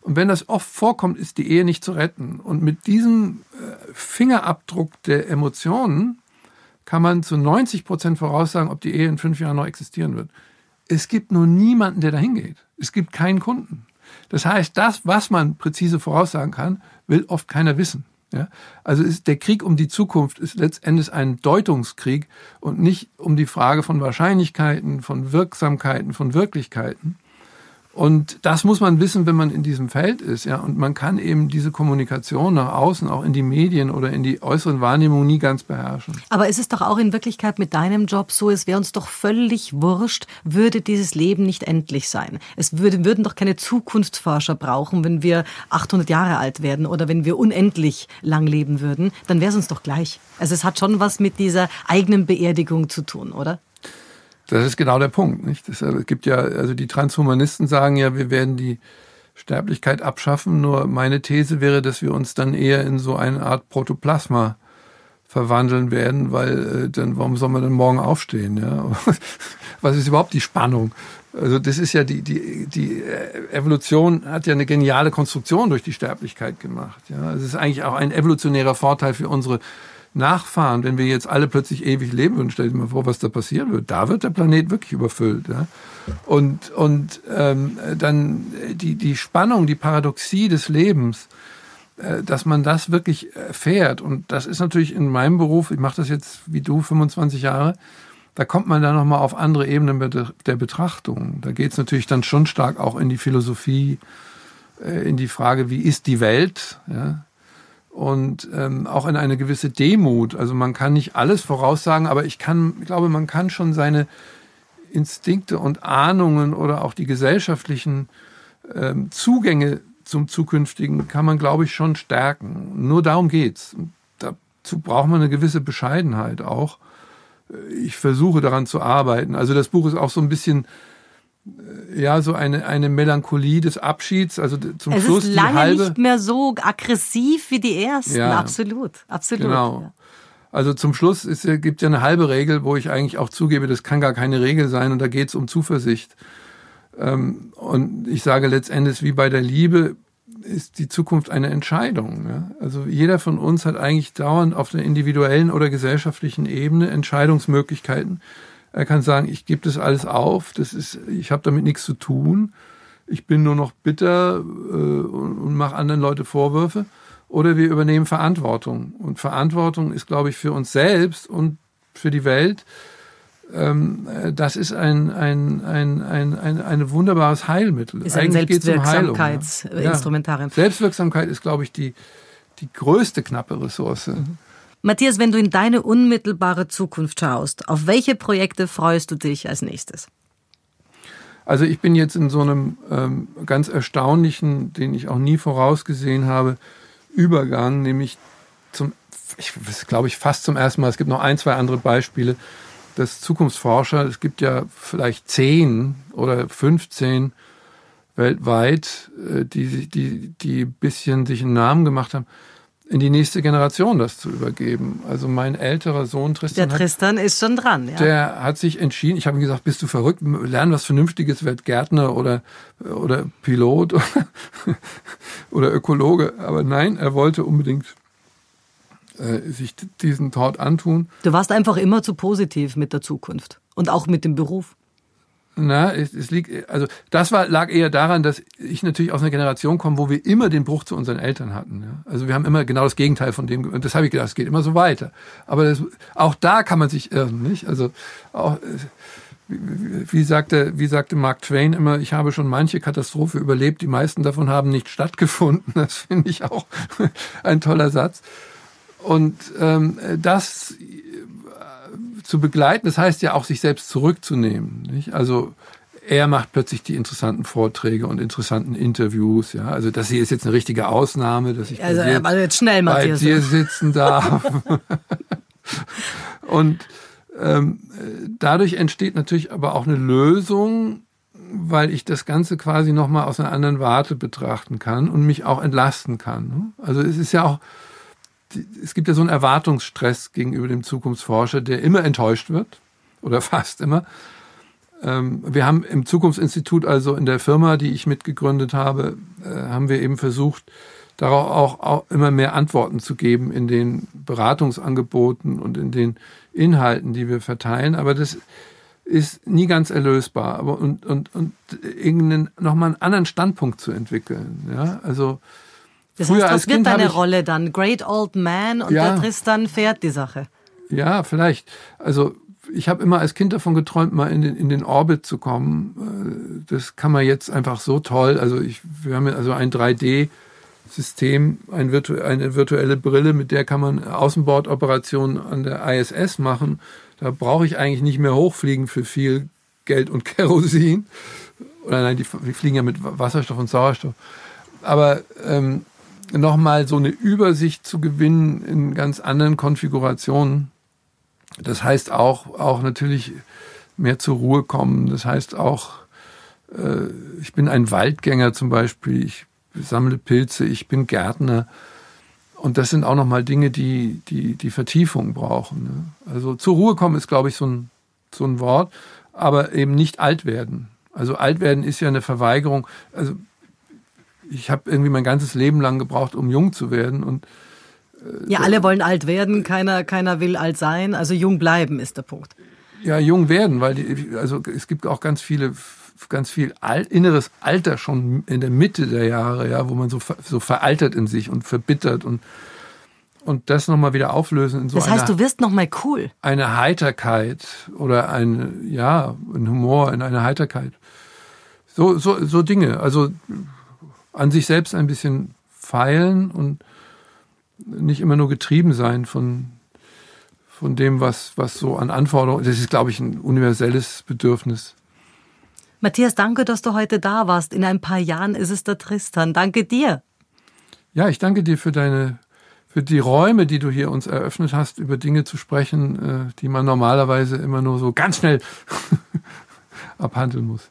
Und wenn das oft vorkommt, ist die Ehe nicht zu retten. Und mit diesem äh, Fingerabdruck der Emotionen kann man zu 90 Prozent voraussagen, ob die Ehe in fünf Jahren noch existieren wird. Es gibt nur niemanden, der dahin geht. Es gibt keinen Kunden. Das heißt, das, was man präzise voraussagen kann, will oft keiner wissen. Ja? Also ist der Krieg um die Zukunft ist letztendlich ein Deutungskrieg und nicht um die Frage von Wahrscheinlichkeiten, von Wirksamkeiten, von Wirklichkeiten. Und das muss man wissen, wenn man in diesem Feld ist, ja. Und man kann eben diese Kommunikation nach außen, auch in die Medien oder in die äußeren Wahrnehmungen nie ganz beherrschen. Aber ist es doch auch in Wirklichkeit mit deinem Job so, es wäre uns doch völlig wurscht, würde dieses Leben nicht endlich sein. Es würde, würden doch keine Zukunftsforscher brauchen, wenn wir 800 Jahre alt werden oder wenn wir unendlich lang leben würden, dann wäre es uns doch gleich. Also es hat schon was mit dieser eigenen Beerdigung zu tun, oder? Das ist genau der Punkt. Nicht? Es gibt ja, also die Transhumanisten sagen ja, wir werden die Sterblichkeit abschaffen. Nur meine These wäre, dass wir uns dann eher in so eine Art Protoplasma verwandeln werden, weil äh, dann warum soll man dann morgen aufstehen? Ja? Was ist überhaupt die Spannung? Also das ist ja die die die Evolution hat ja eine geniale Konstruktion durch die Sterblichkeit gemacht. Ja, es ist eigentlich auch ein evolutionärer Vorteil für unsere Nachfahren, wenn wir jetzt alle plötzlich ewig leben würden, stell dir mal vor, was da passieren wird. Da wird der Planet wirklich überfüllt. Ja? Und, und ähm, dann die, die Spannung, die Paradoxie des Lebens, äh, dass man das wirklich erfährt. Und das ist natürlich in meinem Beruf, ich mache das jetzt wie du 25 Jahre, da kommt man dann nochmal auf andere Ebenen der Betrachtung. Da geht es natürlich dann schon stark auch in die Philosophie, äh, in die Frage, wie ist die Welt? Ja? Und ähm, auch in eine gewisse Demut. Also man kann nicht alles voraussagen, aber ich kann, ich glaube, man kann schon seine Instinkte und Ahnungen oder auch die gesellschaftlichen ähm, Zugänge zum Zukünftigen kann man, glaube ich, schon stärken. Nur darum geht's. Dazu braucht man eine gewisse Bescheidenheit auch. Ich versuche daran zu arbeiten. Also das Buch ist auch so ein bisschen ja, so eine, eine Melancholie des Abschieds, also zum es Schluss ist lange die halbe, nicht mehr so aggressiv wie die ersten, ja, absolut, absolut. Genau. Ja. Also zum Schluss ist, gibt ja eine halbe Regel, wo ich eigentlich auch zugebe, das kann gar keine Regel sein und da geht es um Zuversicht. Ähm, und ich sage letztendlich, wie bei der Liebe, ist die Zukunft eine Entscheidung. Ja? Also jeder von uns hat eigentlich dauernd auf der individuellen oder gesellschaftlichen Ebene Entscheidungsmöglichkeiten er kann sagen, ich gebe das alles auf, das ist, ich habe damit nichts zu tun, ich bin nur noch bitter äh, und, und mache anderen Leute Vorwürfe. Oder wir übernehmen Verantwortung. Und Verantwortung ist, glaube ich, für uns selbst und für die Welt. Ähm, das ist ein, ein, ein, ein, ein, ein wunderbares Heilmittel. Ist ein Selbstwirksamkeitsinstrumentarium. Ja. Selbstwirksamkeit ist, glaube ich, die, die größte knappe Ressource. Mhm. Matthias, wenn du in deine unmittelbare Zukunft schaust, auf welche Projekte freust du dich als nächstes? Also ich bin jetzt in so einem ähm, ganz erstaunlichen, den ich auch nie vorausgesehen habe, Übergang, nämlich zum, ich glaube ich fast zum ersten Mal, es gibt noch ein, zwei andere Beispiele, dass Zukunftsforscher, es gibt ja vielleicht zehn oder 15 weltweit, äh, die, die, die bisschen sich einen Namen gemacht haben, in die nächste Generation das zu übergeben. Also mein älterer Sohn Tristan. Der Tristan hat, ist schon dran, ja. Der hat sich entschieden, ich habe ihm gesagt, bist du verrückt, lern was Vernünftiges, werd Gärtner oder, oder Pilot oder Ökologe. Aber nein, er wollte unbedingt äh, sich diesen Tod antun. Du warst einfach immer zu positiv mit der Zukunft und auch mit dem Beruf. Na, es, es liegt, also das war, lag eher daran, dass ich natürlich aus einer Generation komme, wo wir immer den Bruch zu unseren Eltern hatten. Ja. Also wir haben immer genau das Gegenteil von dem, und das habe ich gedacht, es geht immer so weiter. Aber das, auch da kann man sich irren, nicht? Also auch, wie, wie, sagte, wie sagte Mark Twain immer, ich habe schon manche Katastrophe überlebt, die meisten davon haben nicht stattgefunden. Das finde ich auch ein toller Satz. Und ähm, das zu begleiten, das heißt ja auch, sich selbst zurückzunehmen. Nicht? Also er macht plötzlich die interessanten Vorträge und interessanten Interviews. Ja, also das hier ist jetzt eine richtige Ausnahme, dass ich also, bei, dir, jetzt schnell, bei dir sitzen darf. und ähm, dadurch entsteht natürlich aber auch eine Lösung, weil ich das Ganze quasi nochmal aus einer anderen Warte betrachten kann und mich auch entlasten kann. Also es ist ja auch es gibt ja so einen Erwartungsstress gegenüber dem Zukunftsforscher, der immer enttäuscht wird oder fast immer. Ähm, wir haben im Zukunftsinstitut, also in der Firma, die ich mitgegründet habe, äh, haben wir eben versucht, darauf auch, immer mehr Antworten zu geben in den Beratungsangeboten und in den Inhalten, die wir verteilen. Aber das ist nie ganz erlösbar. Und, und, und irgendeinen nochmal einen anderen Standpunkt zu entwickeln. Ja, also das heißt, was wird kind deine Rolle dann? Great Old Man und ja, der Tristan fährt die Sache. Ja, vielleicht. Also ich habe immer als Kind davon geträumt, mal in den, in den Orbit zu kommen. Äh, das kann man jetzt einfach so toll. Also ich, wir haben also ein 3D System, ein virtu eine virtuelle Brille, mit der kann man Außenbordoperationen an der ISS machen. Da brauche ich eigentlich nicht mehr hochfliegen für viel Geld und Kerosin. Oder nein, die, die fliegen ja mit Wasserstoff und Sauerstoff. Aber ähm, nochmal so eine Übersicht zu gewinnen in ganz anderen Konfigurationen. Das heißt auch, auch natürlich mehr zur Ruhe kommen. Das heißt auch, äh, ich bin ein Waldgänger zum Beispiel. Ich sammle Pilze, ich bin Gärtner. Und das sind auch nochmal Dinge, die, die, die Vertiefung brauchen. Ne? Also zur Ruhe kommen ist, glaube ich, so ein, so ein Wort, aber eben nicht alt werden. Also alt werden ist ja eine Verweigerung. Also ich habe irgendwie mein ganzes Leben lang gebraucht, um jung zu werden. Und äh, ja, alle wollen alt werden, keiner, keiner will alt sein. Also jung bleiben ist der Punkt. Ja, jung werden, weil die, also es gibt auch ganz viele ganz viel Al inneres Alter schon in der Mitte der Jahre, ja, wo man so, so veraltert in sich und verbittert und, und das nochmal wieder auflösen in so Das heißt, eine, du wirst nochmal cool. Eine Heiterkeit oder ein, ja, ein Humor in eine Heiterkeit. So, so, so Dinge. Also an sich selbst ein bisschen feilen und nicht immer nur getrieben sein von, von dem, was, was so an Anforderungen, das ist, glaube ich, ein universelles Bedürfnis. Matthias, danke, dass du heute da warst. In ein paar Jahren ist es der Tristan. Danke dir. Ja, ich danke dir für deine, für die Räume, die du hier uns eröffnet hast, über Dinge zu sprechen, äh, die man normalerweise immer nur so ganz schnell abhandeln muss.